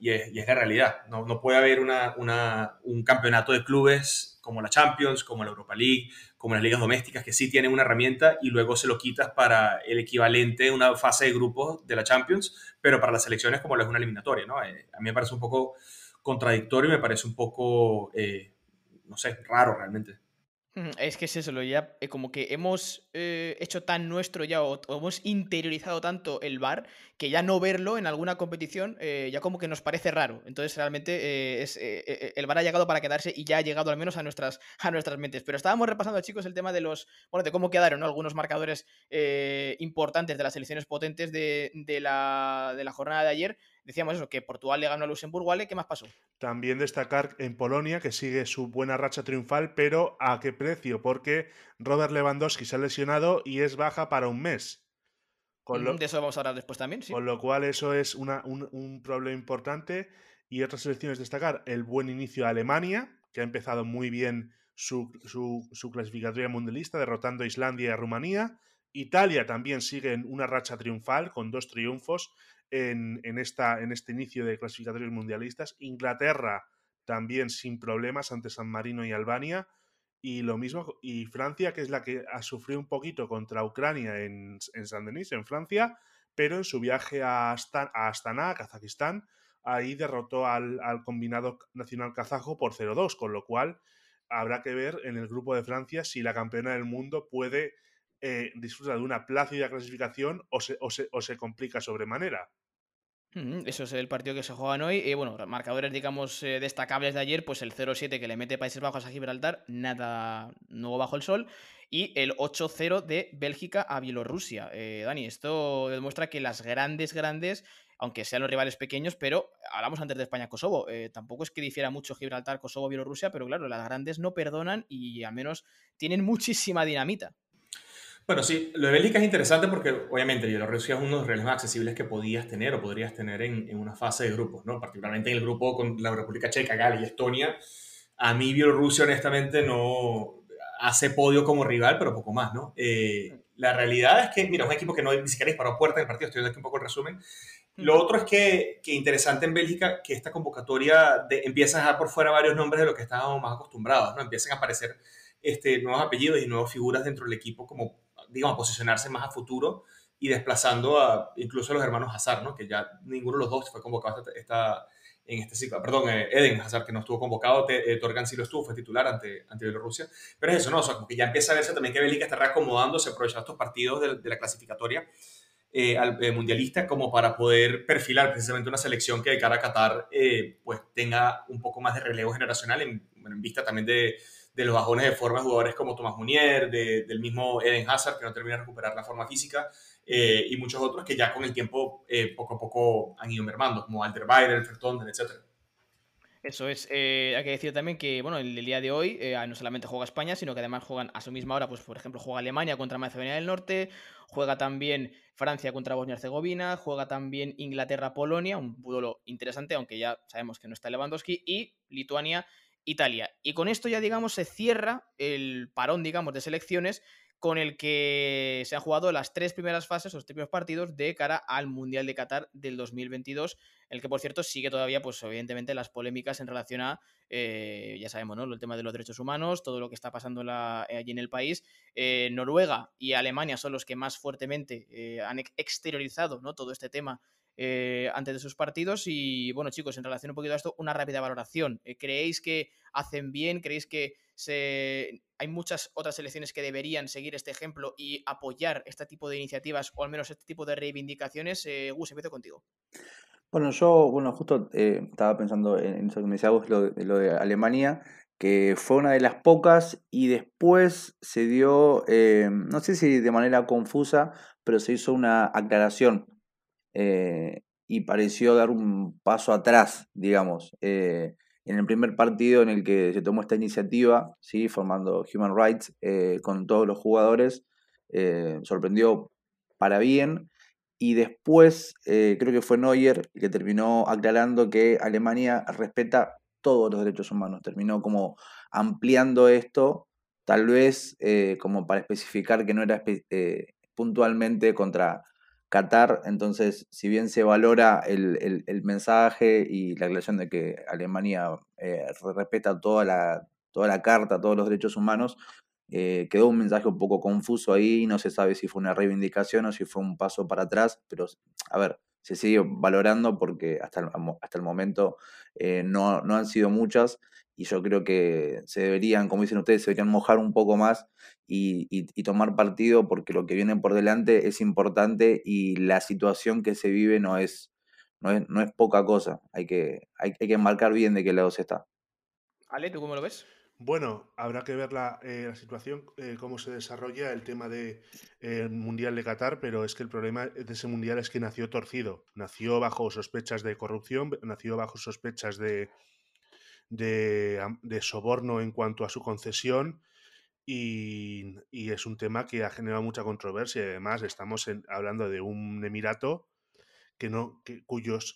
y, es, la realidad. No, no puede haber una, una, un campeonato de clubes como la Champions, como la Europa League, como las ligas domésticas, que sí tienen una herramienta y luego se lo quitas para el equivalente, una fase de grupos de la Champions, pero para las selecciones como lo es una eliminatoria. ¿no? Eh, a mí me parece un poco contradictorio y me parece un poco, eh, no sé, raro realmente. Es que es eso, ya eh, como que hemos eh, hecho tan nuestro ya o, hemos interiorizado tanto el bar que ya no verlo en alguna competición eh, ya como que nos parece raro. Entonces realmente es, el bar ha llegado para quedarse y ya ha llegado al menos a nuestras, a nuestras mentes. Pero estábamos repasando, chicos, el tema de los, bueno, de cómo quedaron ¿no? algunos marcadores importantes de las selecciones potentes de, de, la, de la jornada de ayer decíamos eso, que Portugal le ganó a Luxemburgo. ¿Qué más pasó? También destacar en Polonia, que sigue su buena racha triunfal, pero ¿a qué precio? Porque Robert Lewandowski se ha lesionado y es baja para un mes. Con lo, de eso vamos a hablar después también, sí. Con lo cual eso es un, problema importante. Y otras selecciones destacar el buen inicio de Alemania, que ha empezado muy bien su, su, su clasificatoria mundialista, derrotando a Islandia y a Rumanía. Italia también sigue en una racha triunfal con dos triunfos en, esta, en este inicio de clasificatorios mundialistas. Inglaterra también sin problemas ante San Marino y Albania. Y lo mismo, y Francia, que es la que ha sufrido un poquito contra Ucrania en, en San Denis, en Francia, pero en su viaje a, Astana, a Kazajistán, ahí derrotó al, combinado nacional kazajo por 0-2, con lo cual habrá que ver en el grupo de Francia si la campeona del mundo puede eh, disfruta de una plácida clasificación o se, o se, o se complica sobremanera. Eso es el partido que se juegan hoy. Y bueno, marcadores, digamos, eh, destacables de ayer, pues el 0-7 que le mete Países Bajos a Gibraltar, nada nuevo bajo el sol. Y el 8-0 de Bélgica a Bielorrusia. Eh, Dani, esto demuestra que las grandes, grandes, aunque sean los rivales pequeños, pero hablamos antes de España-Kosovo. tampoco es que difiera mucho Gibraltar, Kosovo, Bielorrusia, pero claro, las grandes no perdonan y al menos tienen muchísima dinamita. Bueno, sí, lo de Bélgica es interesante porque obviamente Bielorrusia es uno de los rivales más accesibles que podías tener o podrías tener en, en, una fase de grupos, ¿no? Particularmente en el grupo con la República Checa, Gal y Estonia. A mí Bielorrusia honestamente no hace podio como rival, pero poco más, ¿no? Eh, la realidad es que, mira, es un equipo que no ni siquiera disparó puerta del partido, estoy viendo aquí un poco el resumen. Lo otro es que, que interesante en Bélgica que esta convocatoria de, empieza a dejar por fuera varios nombres de los que estábamos más acostumbrados, ¿no? Empiezan a aparecer este, nuevos apellidos y nuevas figuras dentro del equipo como digamos, posicionarse más a futuro y desplazando a incluso a los hermanos Hazard, ¿no? que ya ninguno de los dos fue convocado esta, en este ciclo. Perdón, eh, Eden Hazard, que no estuvo convocado, eh, Torgan sí lo estuvo, fue titular ante, ante Bielorrusia. Pero es eso, ¿no? O sea, como que ya empieza a verse también que Bélgica está reacomodándose, aprovechando estos partidos de, la clasificatoria eh, al, mundialista como para poder perfilar precisamente una selección que de cara a Qatar pues tenga un poco más de relevo generacional en, en vista también de de los bajones de forma de jugadores como Tomás Munier, del mismo Eden Hazard, que no termina de recuperar la forma física, eh, y muchos otros que ya con el tiempo eh, poco a poco han ido mermando, como Alderweireld, Vertonghen, etc. Eso es. Eh, hay que decir también que, bueno, el, día de hoy no solamente juega España, sino que además juegan a su misma hora, pues por ejemplo, juega Alemania contra Macedonia del Norte, juega también Francia contra Bosnia y Herzegovina, juega también Inglaterra-Polonia, un duelo interesante, aunque ya sabemos que no está Lewandowski, y Lituania Italia. Y con esto ya, digamos, se cierra el parón, digamos, de selecciones con el que se han jugado las tres primeras fases, los tres primeros partidos de cara al Mundial de Qatar del 2022, el que por cierto sigue todavía, pues evidentemente, las polémicas en relación a, eh, ya sabemos, ¿no? El tema de los derechos humanos, todo lo que está pasando allí en el país. Eh, Noruega y Alemania son los que más fuertemente eh, han exteriorizado ¿no? todo este tema eh, antes de sus partidos. Y bueno, chicos, en relación un poquito a esto, una rápida valoración. Eh, ¿Creéis que hacen bien? ¿Creéis que hay muchas otras selecciones que deberían seguir este ejemplo y apoyar este tipo de iniciativas o al menos este tipo de reivindicaciones? Eh, Gus, empiezo contigo. Bueno, yo, bueno, justo estaba pensando en eso que me decía lo de Alemania, que fue una de las pocas y después se dio, no sé si de manera confusa, pero se hizo una aclaración eh, y pareció dar un paso atrás, digamos. Eh, en el primer partido en el que se tomó esta iniciativa, ¿sí? formando Human Rights eh, con todos los jugadores, sorprendió para bien. Y después creo que fue Neuer el que terminó aclarando que Alemania respeta todos los derechos humanos. Terminó como ampliando esto, tal vez como para especificar que no era puntualmente contra Qatar, entonces, si bien se valora el, mensaje y la aclaración de que Alemania eh, respeta toda la, toda la carta, todos los derechos humanos, eh, quedó un mensaje un poco confuso ahí, no se sabe si fue una reivindicación o si fue un paso para atrás, pero a ver, se sigue valorando porque hasta el, hasta el momento eh, no, no, han sido muchas y yo creo que se deberían, como dicen ustedes, se deberían mojar un poco más y, y, tomar partido porque lo que viene por delante es importante y la situación que se vive no es, no es, no es poca cosa, hay que, hay, hay que marcar bien de qué lado se está. Ale, ¿tú cómo lo ves? Bueno, habrá que ver la, eh, situación, eh, cómo se desarrolla el tema del de, Mundial de Qatar, pero es que el problema de ese Mundial es que nació torcido. Nació bajo sospechas de corrupción, nació bajo sospechas de, de, soborno en cuanto a su concesión y, es un tema que ha generado mucha controversia. Además, estamos hablando de un emirato que no, que, cuyos,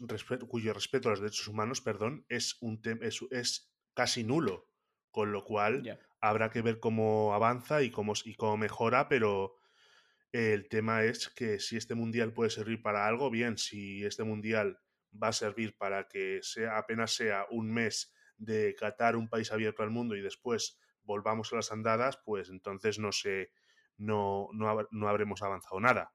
cuyo respeto a los derechos humanos perdón, es, un es, es casi nulo con lo cual habrá que ver cómo avanza y cómo, y cómo mejora, pero el tema es que si este mundial puede servir para algo, bien, si este mundial va a servir para que sea apenas sea un mes de Qatar un país abierto al mundo y después volvamos a las andadas, pues entonces no sé, no, no, no habremos avanzado nada.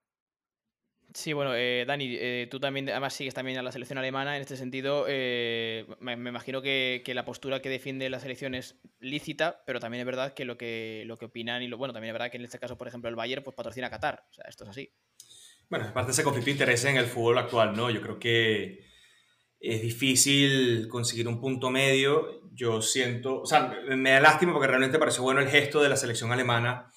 Sí, bueno, eh, Dani, eh, tú también, además sigues también a la selección alemana. En este sentido, eh, me, imagino que, la postura que defiende la selección es lícita, pero también es verdad que lo que, lo que opinan y lo bueno, también es verdad que en este caso, por ejemplo, el Bayern pues patrocina a Qatar. O sea, esto es así. Bueno, aparte de ese conflicto de interés en el fútbol actual, ¿no? Yo creo que es difícil conseguir un punto medio. Yo siento, o sea, me da lástima porque realmente pareció bueno el gesto de la selección alemana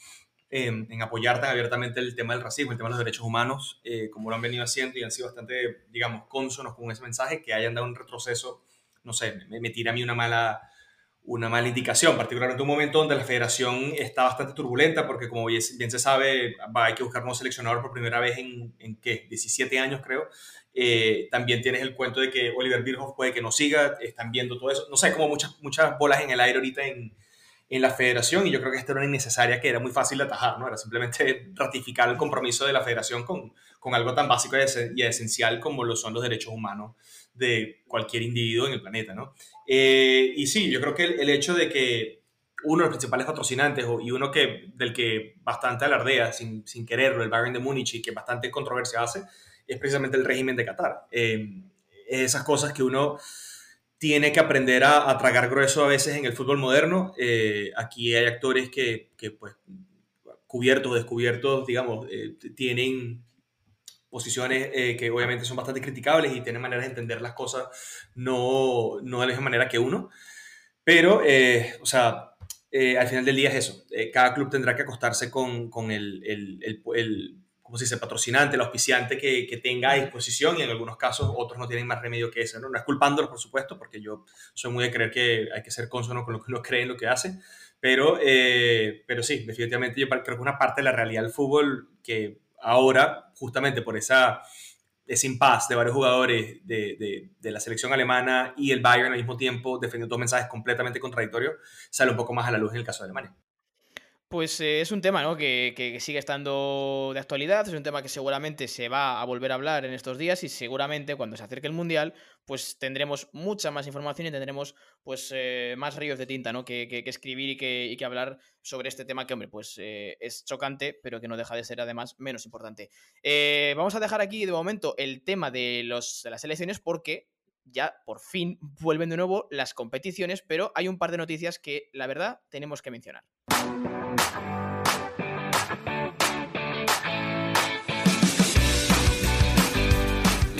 en apoyar tan abiertamente el tema del racismo, el tema de los derechos humanos, eh, como lo han venido haciendo y han sido bastante, digamos, consonos con ese mensaje, que hayan dado un retroceso, no sé, me, me tira a mí una mala, una mala indicación, particularmente un momento donde la federación está bastante turbulenta, porque como bien, se sabe, va, hay que buscar un seleccionador por primera vez en, en ¿qué? 17 años, creo. Eh, también tienes el cuento de que Oliver Bierhoff puede que no siga, están viendo todo eso. No sé, como muchas, muchas bolas en el aire ahorita en, en la federación y yo creo que esto era innecesaria, que era muy fácil de atajar, ¿no? Era simplemente ratificar el compromiso de la federación con, con algo tan básico y esencial como lo son los derechos humanos de cualquier individuo en el planeta, ¿no? Eh, y sí, yo creo que el, hecho de que uno de los principales patrocinantes y uno que, del que bastante alardea sin, sin quererlo, el Bayern de Múnich, y que bastante controversia hace, es precisamente el régimen de Qatar. Eh, esas cosas que uno tiene que aprender a, tragar grueso a veces en el fútbol moderno. Eh, aquí hay actores que, que, pues, cubiertos descubiertos, digamos, eh, tienen posiciones eh, que obviamente son bastante criticables y tienen maneras de entender las cosas no, no de la misma manera que uno. Pero, o sea, al final del día es eso. cada club tendrá que acostarse con, con el, el, el como se dice, patrocinante, el auspiciante que, que, tenga a disposición y en algunos casos otros no tienen más remedio que eso. ¿no? no es culpándolos, por supuesto, porque yo soy muy de creer que hay que ser consono con lo que uno cree en lo que hace, pero, eh, pero sí, definitivamente yo creo que una parte de la realidad del fútbol que ahora, justamente por esa, ese impasse de varios jugadores de, de, de, la selección alemana y el Bayern al mismo tiempo defendiendo dos mensajes completamente contradictorios, sale un poco más a la luz en el caso de Alemania. Pues eh, es un tema ¿no? que, sigue estando de actualidad, es un tema que seguramente se va a volver a hablar en estos días y seguramente cuando se acerque el Mundial pues tendremos mucha más información y tendremos pues eh, más ríos de tinta ¿no? que, escribir y que, que, hablar sobre este tema que, hombre, pues eh, es chocante, pero que no deja de ser además menos importante. vamos a dejar aquí de momento el tema de, los, de las elecciones porque ya por fin vuelven de nuevo las competiciones, pero hay un par de noticias que la verdad tenemos que mencionar.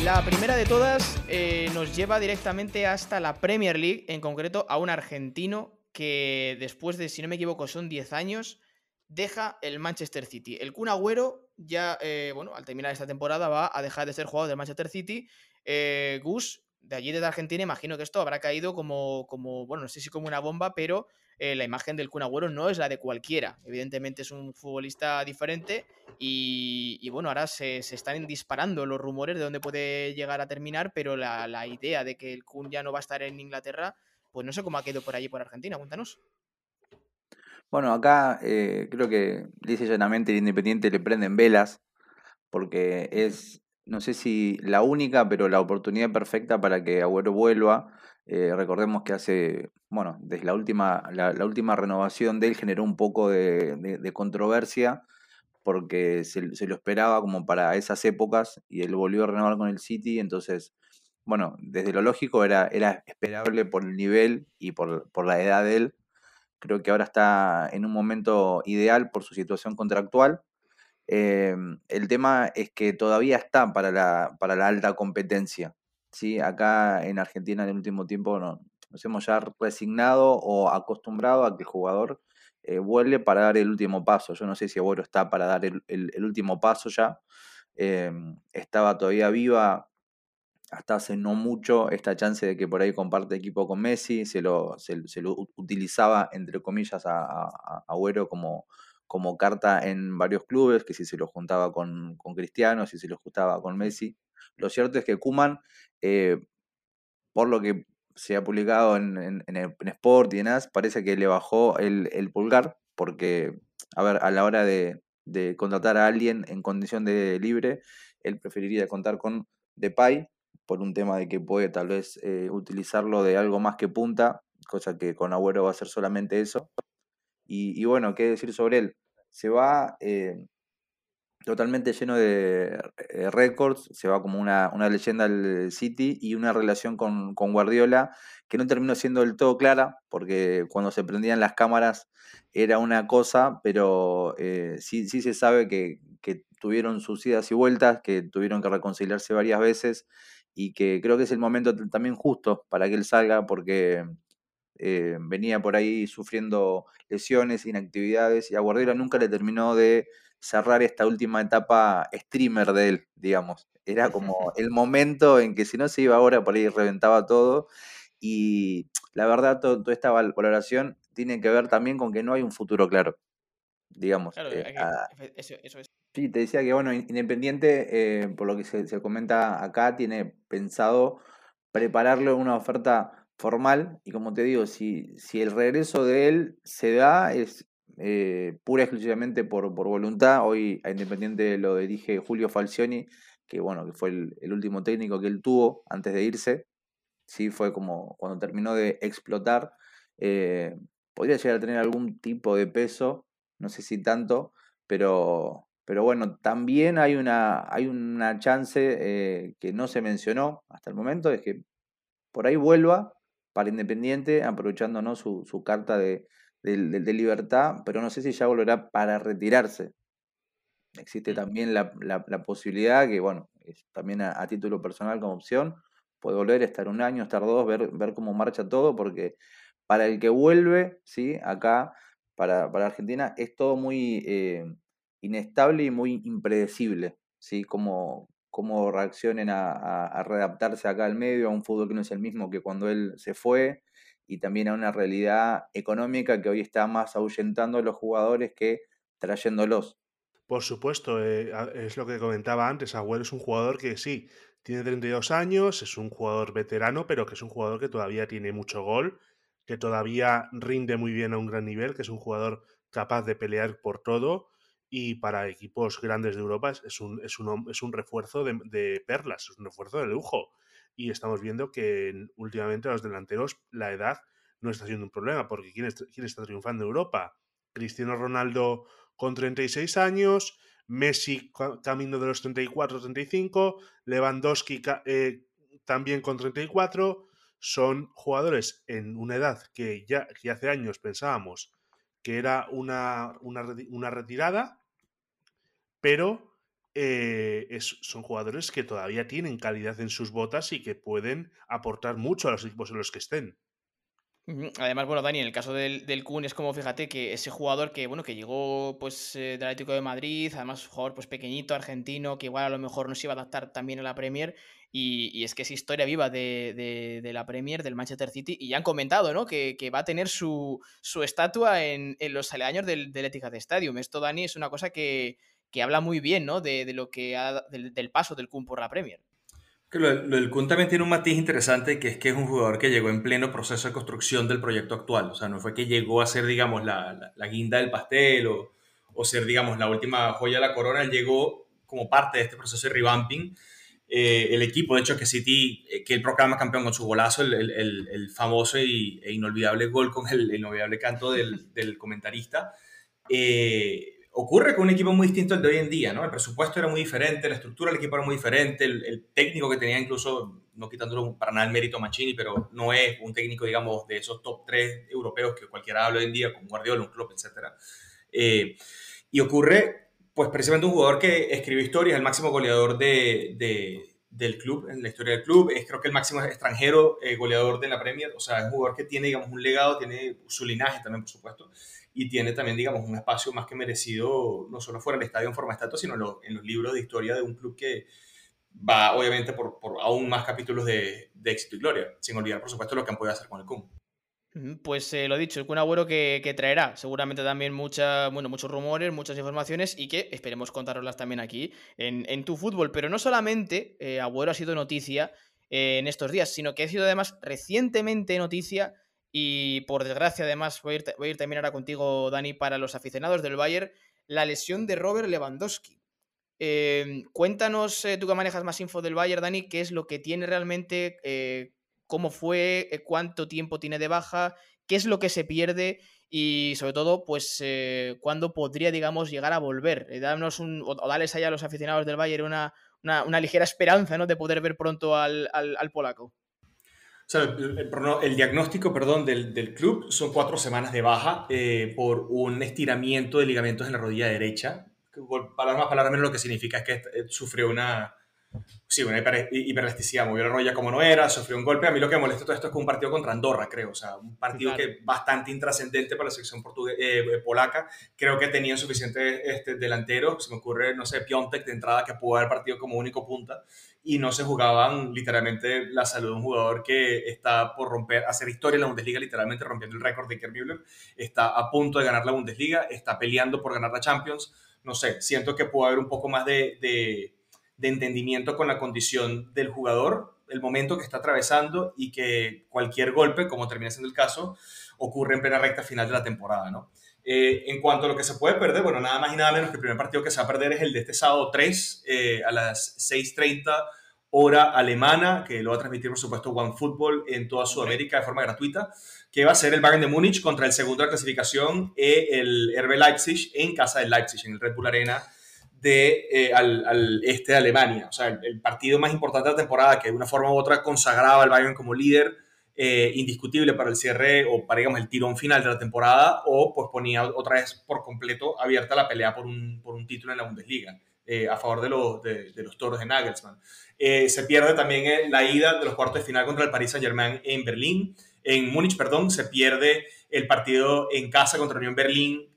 La primera de todas eh, nos lleva directamente hasta la Premier League, en concreto a un argentino que después de, si no me equivoco, son 10 años, deja el Manchester City. El Kun Agüero ya, eh, bueno, al terminar esta temporada va a dejar de ser jugador del Manchester City. Eh, Gus, de allí desde Argentina, imagino que esto habrá caído como, como bueno, no sé si como una bomba, pero eh, la imagen del Kun Agüero no es la de cualquiera. Evidentemente es un futbolista diferente y, bueno, ahora se, están disparando los rumores de dónde puede llegar a terminar, pero la, idea de que el Kun ya no va a estar en Inglaterra, pues no sé cómo ha quedado por allí, por Argentina. Cuéntanos. Bueno, acá eh, creo que dice llanamente el Independiente le prenden velas porque es no sé si la única, pero la oportunidad perfecta para que Agüero vuelva. Eh, recordemos que hace, bueno, desde la última, la, última renovación de él generó un poco de, controversia porque se, lo esperaba como para esas épocas y él volvió a renovar con el City, entonces, bueno, desde lo lógico era, era esperable por el nivel y por, por la edad de él. Creo que ahora está en un momento ideal por su situación contractual Em, el tema es que todavía está para la, para la alta competencia. ¿Sí? Acá en Argentina en el último tiempo no, nos hemos ya resignado o acostumbrado a que el jugador eh, vuelve para dar el último paso. Yo no sé si Agüero está para dar el, último paso ya. Em, estaba todavía viva hasta hace no mucho esta chance de que por ahí comparte equipo con Messi, se lo, se, lo utilizaba entre comillas a, a Agüero como, como carta en varios clubes, que si se lo juntaba con, con Cristiano, si se lo juntaba con Messi. Lo cierto es que Kuman, eh, por lo que se ha publicado en, en, Sport y en AS, parece que le bajó el, pulgar, porque, a ver, a la hora de, contratar a alguien en condición de libre, él preferiría contar con Depay, por un tema de que puede tal vez eh, utilizarlo de algo más que punta, cosa que con Agüero va a ser solamente eso. Y, bueno, ¿qué decir sobre él? Se va eh, totalmente lleno de eh, récords, se va como una, leyenda del City y una relación con, Guardiola que no terminó siendo del todo clara, porque cuando se prendían las cámaras era una cosa, pero eh, sí, sí se sabe que, que tuvieron sus idas y vueltas, que tuvieron que reconciliarse varias veces y que creo que es el momento también justo para que él salga, porque eh, venía por ahí sufriendo lesiones, inactividades, y a Guardiola nunca le terminó de cerrar esta última etapa streamer de él, digamos. Era como el momento en que si no se iba ahora, por ahí reventaba todo. Y la verdad, toda esta valoración tiene que ver también con que no hay un futuro claro, digamos. Eh, eso, es. Sí, te decía que, bueno, Independiente, eh, por lo que se, se comenta acá, tiene pensado prepararle una oferta formal. Y como te digo, si, si el regreso de él se da, es eh, pura y exclusivamente por, por voluntad. Hoy a Independiente lo dirige Julio Falcioni, que bueno, que fue el, último técnico que él tuvo antes de irse. Sí, fue como cuando terminó de explotar. Eh, podría llegar a tener algún tipo de peso, no sé si tanto, pero, pero bueno, también hay una, hay una chance eh, que no se mencionó hasta el momento, es que por ahí vuelva para Independiente, aprovechando su, su carta de, de, libertad, pero no sé si ya volverá para retirarse. Existe también la, la, posibilidad que, bueno, es también a, título personal como opción, puede volver, a estar un año, estar dos, ver, ver cómo marcha todo, porque para el que vuelve, ¿sí? acá, para, para Argentina, es todo muy eh, inestable y muy impredecible, ¿sí? como, cómo reaccionen a, readaptarse acá al medio, a un fútbol que no es el mismo que cuando él se fue, y también a una realidad económica que hoy está más ahuyentando a los jugadores que trayéndolos. Por supuesto, eh, es lo que comentaba antes, Agüero es un jugador que sí, tiene 32 años, es un jugador veterano, pero que es un jugador que todavía tiene mucho gol, que todavía rinde muy bien a un gran nivel, que es un jugador capaz de pelear por todo y para equipos grandes de Europa es un, es un, es un refuerzo de, perlas, es un refuerzo de lujo. Y estamos viendo que últimamente los delanteros la edad no está siendo un problema, porque ¿quién, quién está triunfando en Europa? Cristiano Ronaldo con 36 años, Messi camino de los 34, 35, Lewandowski eh, también con 34, son jugadores en una edad que ya que hace años pensábamos que era una, una, retirada, pero eh, son jugadores que todavía tienen calidad en sus botas y que pueden aportar mucho a los equipos en los que estén. Además, bueno, Dani, en el caso del, del es como, fíjate, que ese jugador que, bueno, que llegó pues eh, del Atlético de Madrid, además jugador pues pequeñito, argentino, que igual a lo mejor no se iba a adaptar también a la Premier, y, es que es historia viva de, la Premier, del Manchester City, y ya han comentado, ¿no? Que, va a tener su, estatua en, los aledaños del, del Etihad Stadium. Esto, Dani, es una cosa que, habla muy bien, ¿no? De, lo que del, del paso del Kun por la Premier. Que lo, del Kun también tiene un matiz interesante, que es que es un jugador que llegó en pleno proceso de construcción del proyecto actual. O sea, no fue que llegó a ser, digamos, la, guinda del pastel o, ser, digamos, la última joya de la corona. Llegó como parte de este proceso de revamping. eh, el equipo. De hecho, que City, eh, que él proclama campeón con su golazo, el, el, el famoso e inolvidable gol con el, inolvidable canto del, del comentarista. Eh, ocurre con un equipo muy distinto al de hoy en día, ¿no? El presupuesto era muy diferente, la estructura del equipo era muy diferente, el, técnico que tenía incluso, no quitándolo para nada el mérito a Mancini, pero no es un técnico, digamos, de esos top 3 europeos que cualquiera habla hoy en día, como Guardiola, un club, etc. y ocurre pues precisamente un jugador que escribió historias, el máximo goleador de, del club, en la historia del club, es creo que el máximo extranjero eh, goleador de la Premier, o sea, es un jugador que tiene, digamos, un legado, tiene su linaje también, por supuesto, y tiene también, digamos, un espacio más que merecido, no solo fuera del estadio en forma de estatua, sino en, los libros de historia de un club que va, obviamente, por, por aún más capítulos de, de, éxito y gloria, sin olvidar, por supuesto, lo que han podido hacer con el Kun. Pues eh, lo dicho, el Kun Agüero que, traerá seguramente también mucha, bueno, muchos rumores, muchas informaciones y que esperemos contároslas también aquí en, tu fútbol. Pero no solamente eh, Agüero ha sido noticia eh, en estos días, sino que ha sido además recientemente noticia y por desgracia además voy a, ir, ir también ahora contigo, Dani, para los aficionados del Bayern, la lesión de Robert Lewandowski. Em, cuéntanos, tú que manejas más info del Bayern, Dani, qué es lo que tiene realmente cómo fue, eh, cuánto tiempo tiene de baja, qué es lo que se pierde y sobre todo, pues, eh, cuándo podría, digamos, llegar a volver. Eh, darnos un, o, darles allá a los aficionados del Bayern una, una, ligera esperanza, ¿no? De poder ver pronto al, al, polaco. El, diagnóstico, perdón, del, del, club son cuatro semanas de baja por un estiramiento de ligamentos en la rodilla derecha. Para más, palabras menos, lo que significa es que sufrió una, Sí, una hiperelasticidad, movió la rodilla como no era, sufrió un golpe. A mí lo que me molesta todo esto es que un partido contra Andorra, creo. O sea, un partido que que bastante intrascendente para la selección eh, polaca. Creo que tenía suficiente este, delantero. Se me ocurre, no sé, Piontek de entrada que pudo haber partido como único punta. Y no se jugaban literalmente la salud de un jugador que está por romper, hacer historia en la Bundesliga, literalmente rompiendo el récord de Iker Müller. Está a punto de ganar la Bundesliga, está peleando por ganar la Champions. No sé, siento que puede haber un poco más de de entendimiento con la condición del jugador, el momento que está atravesando y que cualquier golpe, como termina siendo el caso, ocurre en plena recta final de la temporada, ¿no? Eh, en cuanto a lo que se puede perder, bueno, nada más y nada menos que el primer partido que se va a perder es el de este sábado 3 eh, a las 6.30 hora alemana, que lo va a transmitir, por supuesto, OneFootball en toda Sudamérica de forma gratuita, que va a ser el Bayern de Múnich contra el segundo de la clasificación, eh, el RB Leipzig, en casa de Leipzig, en el Red Bull Arena de, eh, al, este de Alemania. O sea, el, partido más importante de la temporada que de una forma u otra consagraba al Bayern como líder eh, indiscutible para el cierre o para, digamos, el tirón final de la temporada o pues ponía otra vez por completo abierta la pelea por un, por un título en la Bundesliga. Eh, a favor de los, de, los toros de Nagelsmann. se pierde también la ida de los cuartos de final contra el Paris Saint-Germain en Berlín, en Múnich, perdón, se pierde el partido en casa contra Unión Berlín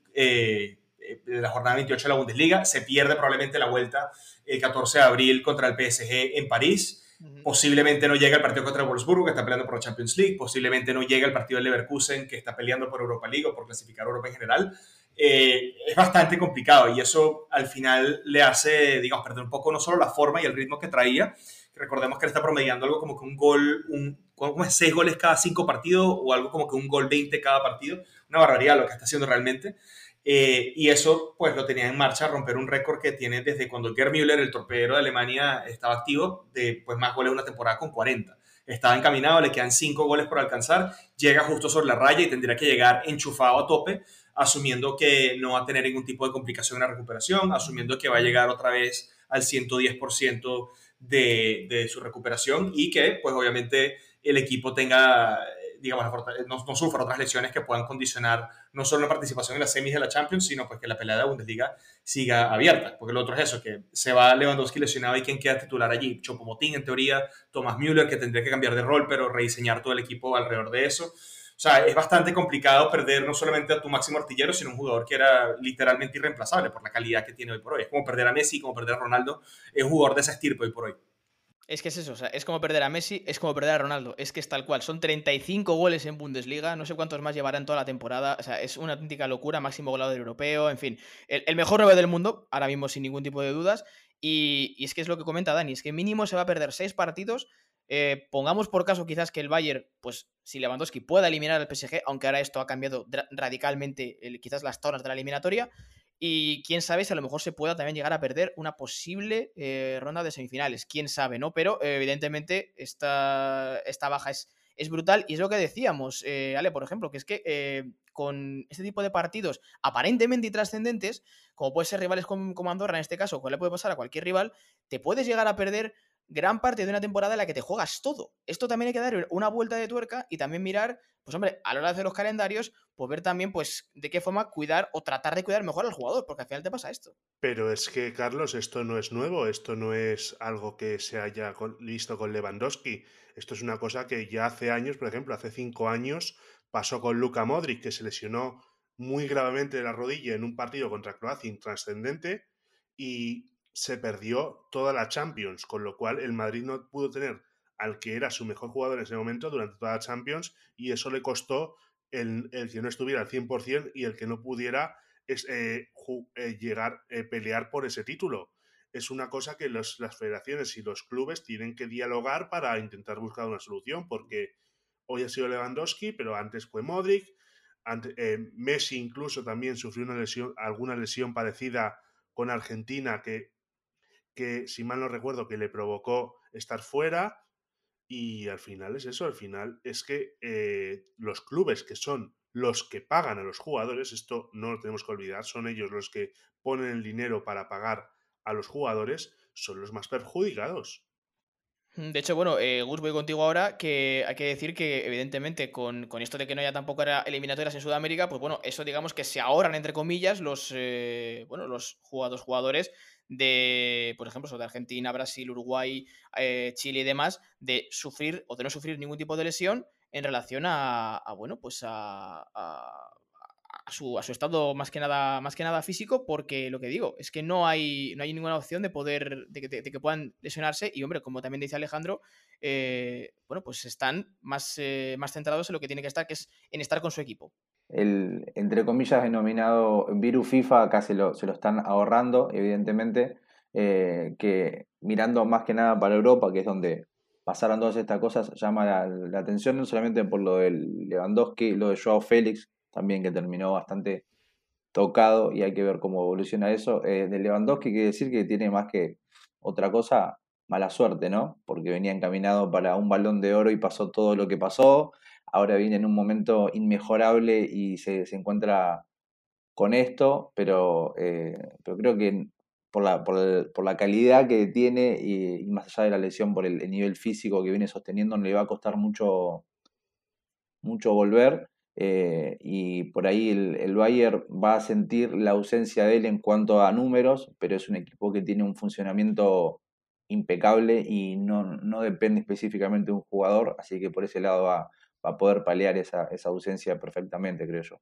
de la jornada 28 de la Bundesliga. Se pierde probablemente la vuelta el 14 de abril contra el PSG en París. Posiblemente no llega el partido contra el Wolfsburgo, que está peleando por la Champions League. Posiblemente no llega el partido del Leverkusen, que está peleando por Europa League o por clasificar a Europa en general. Eh, es bastante complicado y eso al final le hace, digamos, perder un poco no solo la forma y el ritmo que traía. Recordemos que él está promediando algo como que un gol, un, como seis goles cada cinco partidos o algo como que un gol 20 cada partido. Una barbaridad lo que está haciendo realmente. Eh, y eso pues lo tenía en marcha, romper un récord que tiene desde cuando Gerd Müller, el torpedero de Alemania, estaba activo, de pues más goles una temporada con 40. Estaba encaminado, le quedan 5 goles por alcanzar, llega justo sobre la raya y tendría que llegar enchufado a tope, asumiendo que no va a tener ningún tipo de complicación en la recuperación, asumiendo que va a llegar otra vez al 110% de, de su recuperación y que pues obviamente el equipo tenga digamos, no, no sufra otras lesiones que puedan condicionar no solo la participación en las semis de la Champions, sino pues que la pelea de la Bundesliga siga abierta. Porque lo otro es eso, que se va Lewandowski lesionado y quién queda titular allí. Chopomotín, en teoría, Thomas Müller, que tendría que cambiar de rol, pero rediseñar todo el equipo alrededor de eso. O sea, es bastante complicado perder no solamente a tu máximo artillero, sino un jugador que era literalmente irreemplazable por la calidad que tiene hoy por hoy. Es como perder a Messi, como perder a Ronaldo. Es un jugador de esa estirpe hoy por hoy. Es que es eso, o sea, es como perder a Messi, es como perder a Ronaldo, es que es tal cual, son 35 goles en Bundesliga, no sé cuántos más llevará en toda la temporada, o sea, es una auténtica locura, máximo goleador europeo, en fin, el, mejor 9 del mundo, ahora mismo sin ningún tipo de dudas, y, es que es lo que comenta Dani, es que mínimo se va a perder 6 partidos, eh, pongamos por caso quizás que el Bayern, pues si Lewandowski pueda eliminar al PSG, aunque ahora esto ha cambiado radicalmente quizás las zonas de la eliminatoria, y quién sabe si a lo mejor se pueda también llegar a perder una posible eh, ronda de semifinales. Quién sabe, ¿no? Pero evidentemente esta, esta baja es, es, brutal y es lo que decíamos, eh, Ale, por ejemplo, que es que eh, con este tipo de partidos aparentemente intrascendentes, como puede ser rivales como, como Andorra en este caso, o le puede pasar a cualquier rival, te puedes llegar a perder gran parte de una temporada en la que te juegas todo. Esto también hay que dar una vuelta de tuerca y también mirar, pues hombre, a la hora de hacer los calendarios, pues ver también, pues, de qué forma cuidar o tratar de cuidar mejor al jugador, porque al final te pasa esto. Pero es que, Carlos, esto no es nuevo, esto no es algo que se haya listo con Lewandowski. Esto es una cosa que ya hace años, por ejemplo, hace cinco años, pasó con Luka Modric, que se lesionó muy gravemente de la rodilla en un partido contra Croacia intrascendente y se perdió toda la Champions, con lo cual el Madrid no pudo tener al que era su mejor jugador en ese momento durante toda la Champions y eso le costó el, que no estuviera al 100% y el que no pudiera eh, eh, llegar, a eh, pelear por ese título. Es una cosa que las federaciones y los clubes tienen que dialogar para intentar buscar una solución, porque hoy ha sido Lewandowski, pero antes fue Modric, Messi incluso también sufrió una lesión, alguna lesión parecida con Argentina que que, si mal no recuerdo, que le provocó estar fuera. Y al final es eso, al final es que eh, los clubes que son los que pagan a los jugadores, esto no lo tenemos que olvidar, son ellos los que ponen el dinero para pagar a los jugadores, son los más perjudicados. De hecho, bueno, eh, Gus, voy contigo ahora, que hay que decir que evidentemente con, esto de que no haya tampoco eliminatorias en Sudamérica, pues bueno, eso digamos que se ahorran entre comillas los, eh, bueno, los jugadores, jugadores de, por ejemplo, de Argentina, Brasil, Uruguay, eh, Chile y demás, de sufrir o de no sufrir ningún tipo de lesión en relación a, bueno, pues a, su, estado más que nada más que nada físico porque lo que digo es que no hay no hay ninguna opción de poder de que, puedan lesionarse. Y hombre como también dice Alejandro eh, bueno pues están más, eh, más centrados en lo que tiene que estar que es en estar con su equipo. El, entre comillas, denominado virus FIFA, se lo, se lo están ahorrando, evidentemente, eh, que mirando más que nada para Europa, que es donde pasaron todas estas cosas, llama la, atención no solamente por lo del Lewandowski, lo de Joao Félix, también que terminó bastante tocado y hay que ver cómo evoluciona eso. Eh, de Lewandowski quiere decir que tiene más que otra cosa, mala suerte, ¿no? Porque venía encaminado para un balón de oro y pasó todo lo que pasó ahora viene en un momento inmejorable y se, encuentra con esto, pero, eh, pero creo que por la, por, la calidad que tiene y, más allá de la lesión, por el, nivel físico que viene sosteniendo, le va a costar mucho, mucho volver. Eh, y por ahí el, el, Bayern va a sentir la ausencia de él en cuanto a números, pero es un equipo que tiene un funcionamiento impecable y no, no depende específicamente de un jugador, así que por ese lado va, va a poder paliar esa, ausencia perfectamente, creo yo.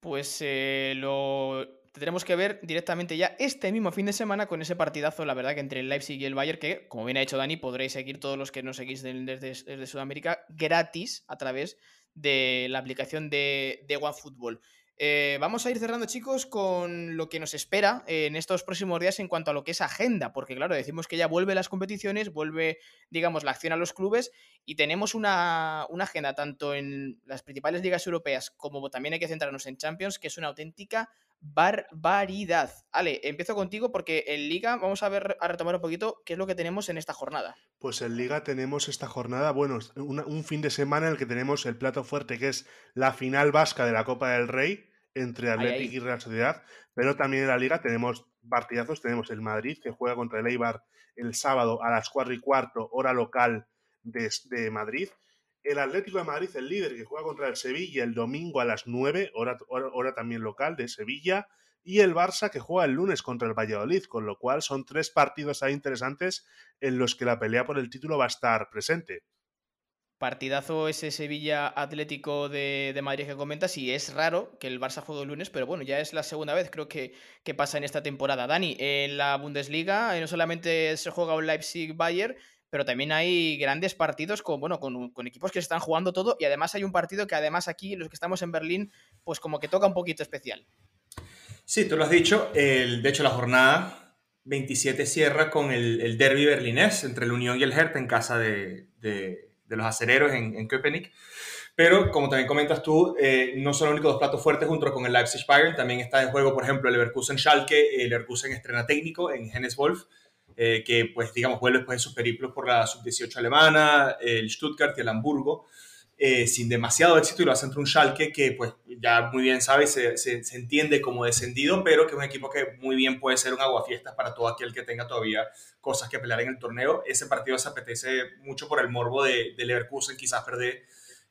Pues eh, lo tendremos que ver directamente ya este mismo fin de semana con ese partidazo, la verdad, que entre el Leipzig y el Bayern, que como bien ha dicho Dani, podréis seguir todos los que nos seguís desde, Sudamérica gratis a través de la aplicación de, de OneFootball. Eh, vamos a ir cerrando, chicos, con lo que nos espera en estos próximos días en cuanto a lo que es agenda, porque claro, decimos que ya vuelve las competiciones, vuelve, digamos, la acción a los clubes y tenemos una, agenda tanto en las principales ligas europeas como también hay que centrarnos en Champions, que es una auténtica barbaridad. Ale, empiezo contigo porque en Liga vamos a ver a retomar un poquito qué es lo que tenemos en esta jornada. Pues en Liga tenemos esta jornada, bueno, un fin de semana en el que tenemos el plato fuerte que es la final vasca de la Copa del Rey entre Atlético y Real Sociedad, pero también en la liga tenemos partidazos, tenemos el Madrid que juega contra el Eibar el sábado a las 4 y cuarto, hora local de, Madrid. El Atlético de Madrid, el líder, que juega contra el Sevilla el domingo a las 9, hora, hora, también local de Sevilla. Y el Barça, que juega el lunes contra el Valladolid, con lo cual son tres partidos ahí interesantes en los que la pelea por el título va a estar presente. Partidazo ese Sevilla Atlético de, Madrid que comentas y es raro que el Barça juegue el lunes, pero bueno, ya es la segunda vez creo que, que pasa en esta temporada. Dani, en la Bundesliga eh, no solamente se juega un Leipzig-Bayern, pero también hay grandes partidos con, bueno, con, equipos que se están jugando todo y además hay un partido que además aquí, los que estamos en Berlín, pues como que toca un poquito especial. Sí, tú lo has dicho, el, de hecho la jornada 27 cierra con el, el derby berlinés entre el Unión y el Hertha en casa de de los acereros en, en Köpenick. Pero como también comentas tú, eh, no son los únicos dos platos fuertes junto con el Leipzig Bayern, también está en juego, por ejemplo, el Leverkusen Schalke, el Leverkusen estrena técnico en Hennes Wolf, eh, que pues digamos vuelve después de sus periplos por la sub-18 alemana, el Stuttgart y el Hamburgo. Eh, sin demasiado éxito y lo hace entre un Schalke que pues ya muy bien sabe, se, se, se, entiende como descendido, pero que es un equipo que muy bien puede ser un aguafiestas para todo aquel que tenga todavía cosas que pelear en el torneo. Ese partido se apetece mucho por el morbo de, de Leverkusen, quizás perder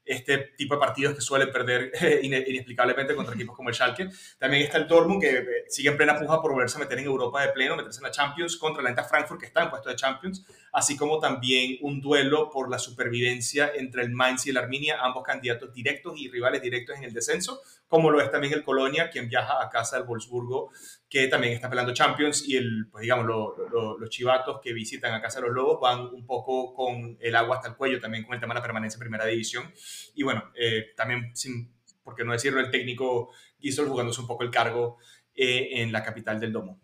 este tipo de partidos que suele perder eh, inexplicablemente contra equipos como el Schalke. También está el Dortmund, que eh, sigue en plena puja por volverse a meter en Europa de pleno, meterse en la Champions, contra la Eintracht Frankfurt, que está en puesto de Champions, así como también un duelo por la supervivencia entre el Mainz y el Arminia, ambos candidatos directos y rivales directos en el descenso, como lo es también el Colonia, quien viaja a casa del Wolfsburgo, que también está peleando Champions, y el, pues digamos, los chivatos que visitan a casa de los Lobos van un poco con el agua hasta el cuello, también con el tema de la permanencia en primera división. Y bueno, eh, también, sin, por qué no decirlo, el técnico Gisol jugándose un poco el cargo eh, en la capital del Domo.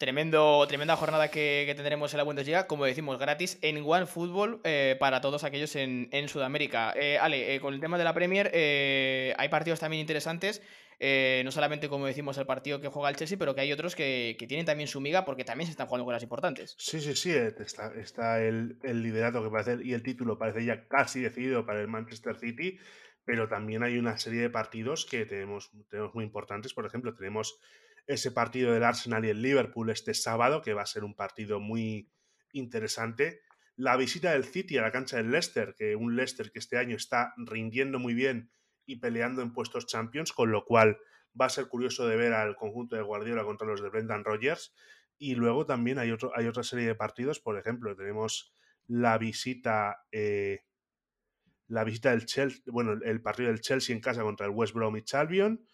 Tremendo, tremenda jornada que, que, tendremos en la Bundesliga, como decimos, gratis en One Football eh, para todos aquellos en, en Sudamérica. Eh, Ale, eh, con el tema de la Premier, eh, hay partidos también interesantes. No solamente, como decimos, el partido que juega el Chelsea, pero que hay otros que, que, tienen también su miga porque también se están jugando cosas importantes. Sí, sí, sí. Está, está el, el liderato que parece y el título parece ya casi decidido para el Manchester City, pero también hay una serie de partidos que tenemos, tenemos muy importantes. Por ejemplo, tenemos ese partido del Arsenal y el Liverpool este sábado, que va a ser un partido muy interesante. La visita del City a la cancha del Leicester, que un Leicester que este año está rindiendo muy bien y peleando en puestos Champions, con lo cual va a ser curioso de ver al conjunto de Guardiola contra los de Brendan Rodgers. Y luego también hay, otro, hay otra serie de partidos, por ejemplo, tenemos la visita, eh, la visita del Chelsea, bueno, el partido del Chelsea en casa contra el West Bromwich Albion,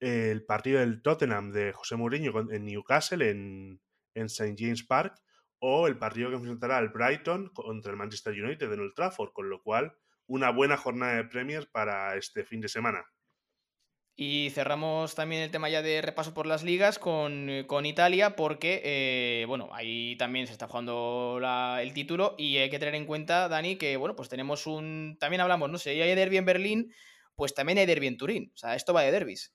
el partido del Tottenham de José Mourinho en Newcastle, en, en St. James Park, o el partido que enfrentará al Brighton contra el Manchester United en Old Trafford, con lo cual una buena jornada de Premier para este fin de semana. Y cerramos también el tema ya de repaso por las ligas con, con Italia, porque, eh, bueno, ahí también se está jugando la, el título y hay que tener en cuenta, Dani, que, bueno, pues tenemos un... También hablamos, no sé, hay derby en Berlín, pues también hay derby en Turín. O sea, esto va de derbis.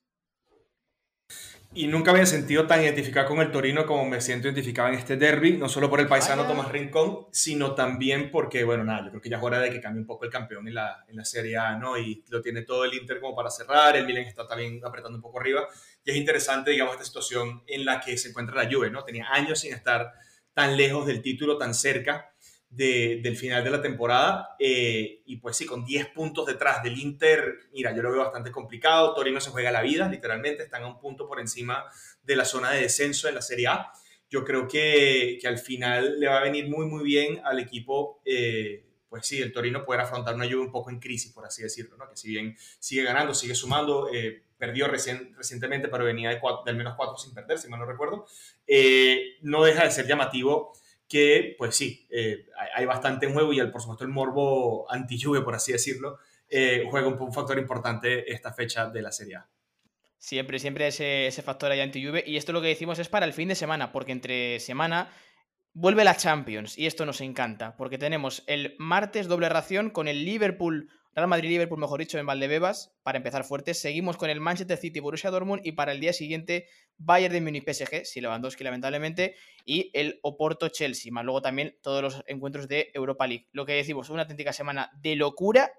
Y nunca me he sentido tan identificado con el Torino como me siento identificado en este derby, no solo por el paisano. Tomás Rincón, sino también porque, bueno, nada, yo creo que ya es hora de que cambie un poco el campeón en la, en la Serie A, ¿no? Y lo tiene todo el Inter como para cerrar, el Milan está también apretando un poco arriba, y es interesante, digamos, esta situación en la que se encuentra la Juve, ¿no? Tenía años sin estar tan lejos del título, tan cerca, de, del final de la temporada. Eh, y pues sí, con 10 puntos detrás del Inter, mira, yo lo veo bastante complicado. Torino se juega la vida, literalmente, están a un punto por encima de la zona de descenso en la Serie A. Yo creo que, que al final le va a venir muy, muy bien al equipo. Eh, pues sí, el Torino poder afrontar una lluvia un poco en crisis, por así decirlo, ¿no? que si bien sigue ganando, sigue sumando, eh, perdió recién, recientemente, pero venía de, cuatro, de, al menos cuatro sin perder, si mal no recuerdo, no deja de ser llamativo que, pues sí, eh, hay bastante en juego y el, por supuesto el morbo anti-Juve, por así decirlo, eh, juega un, factor importante esta fecha de la Serie A. Siempre, siempre ese, ese factor ahí anti-Juve. Y esto lo que decimos es para el fin de semana, porque entre semana vuelve la Champions y esto nos encanta, porque tenemos el martes doble ración con el Liverpool Real Madrid-Liverpool, mejor dicho, en Valdebebas, para empezar fuertes. Seguimos con el Manchester City-Borussia Dortmund y para el día siguiente Bayern de Múnich-PSG, si Lewandowski lamentablemente, y el Oporto-Chelsea, más luego también todos los encuentros de Europa League. Lo que decimos, una auténtica semana de locura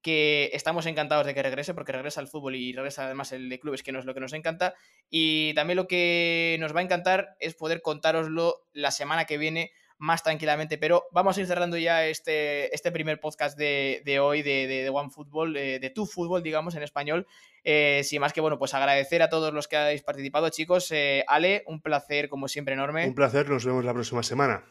que estamos encantados de que regrese porque regresa al fútbol y regresa además el de clubes que no es lo que nos encanta y también lo que nos va a encantar es poder contároslo la semana que viene más tranquilamente. Pero vamos a ir cerrando ya este, este primer podcast de, de hoy de, de, de, One Football, de, de, Tu Fútbol, digamos, en español. Eh, sin más que, bueno, pues agradecer a todos los que habéis participado, chicos. Eh, Ale, un placer, como siempre, enorme. Un placer, nos vemos la próxima semana.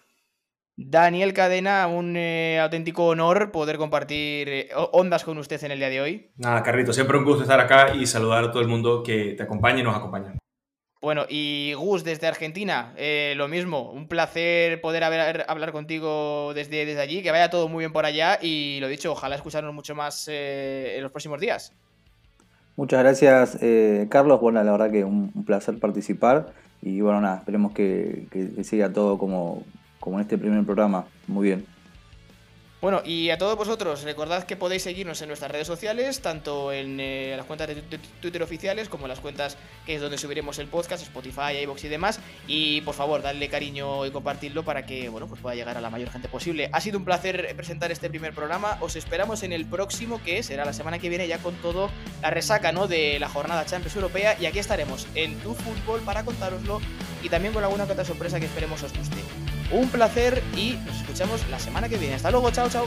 Daniel Cadena, un eh, auténtico honor poder compartir eh, ondas con usted en el día de hoy. Nada, Carrito, siempre un gusto estar acá y saludar a todo el mundo que te acompaña y nos acompaña. Bueno, y Gus desde Argentina, eh, lo mismo, un placer poder haber, hablar contigo desde, desde allí, que vaya todo muy bien por allá y lo dicho, ojalá escucharnos mucho más eh, en los próximos días. Muchas gracias, eh, Carlos. Bueno, la verdad que un, placer participar y bueno, nada, esperemos que, que, que siga todo como, como en este primer programa. Muy bien. Bueno, y a todos vosotros, recordad que podéis seguirnos en nuestras redes sociales, tanto en eh, las cuentas de, Twitter oficiales como en las cuentas que es donde subiremos el podcast, Spotify, iVoox y demás. Y por favor, dadle cariño y compartirlo para que bueno, pues pueda llegar a la mayor gente posible. Ha sido un placer presentar este primer programa. Os esperamos en el próximo, que será la semana que viene, ya con todo la resaca ¿no? de la jornada Champions Europea. Y aquí estaremos en tu fútbol para contároslo y también con alguna otra sorpresa que esperemos os guste. Un placer y nos escuchamos la semana que viene. Hasta luego, chao, chao.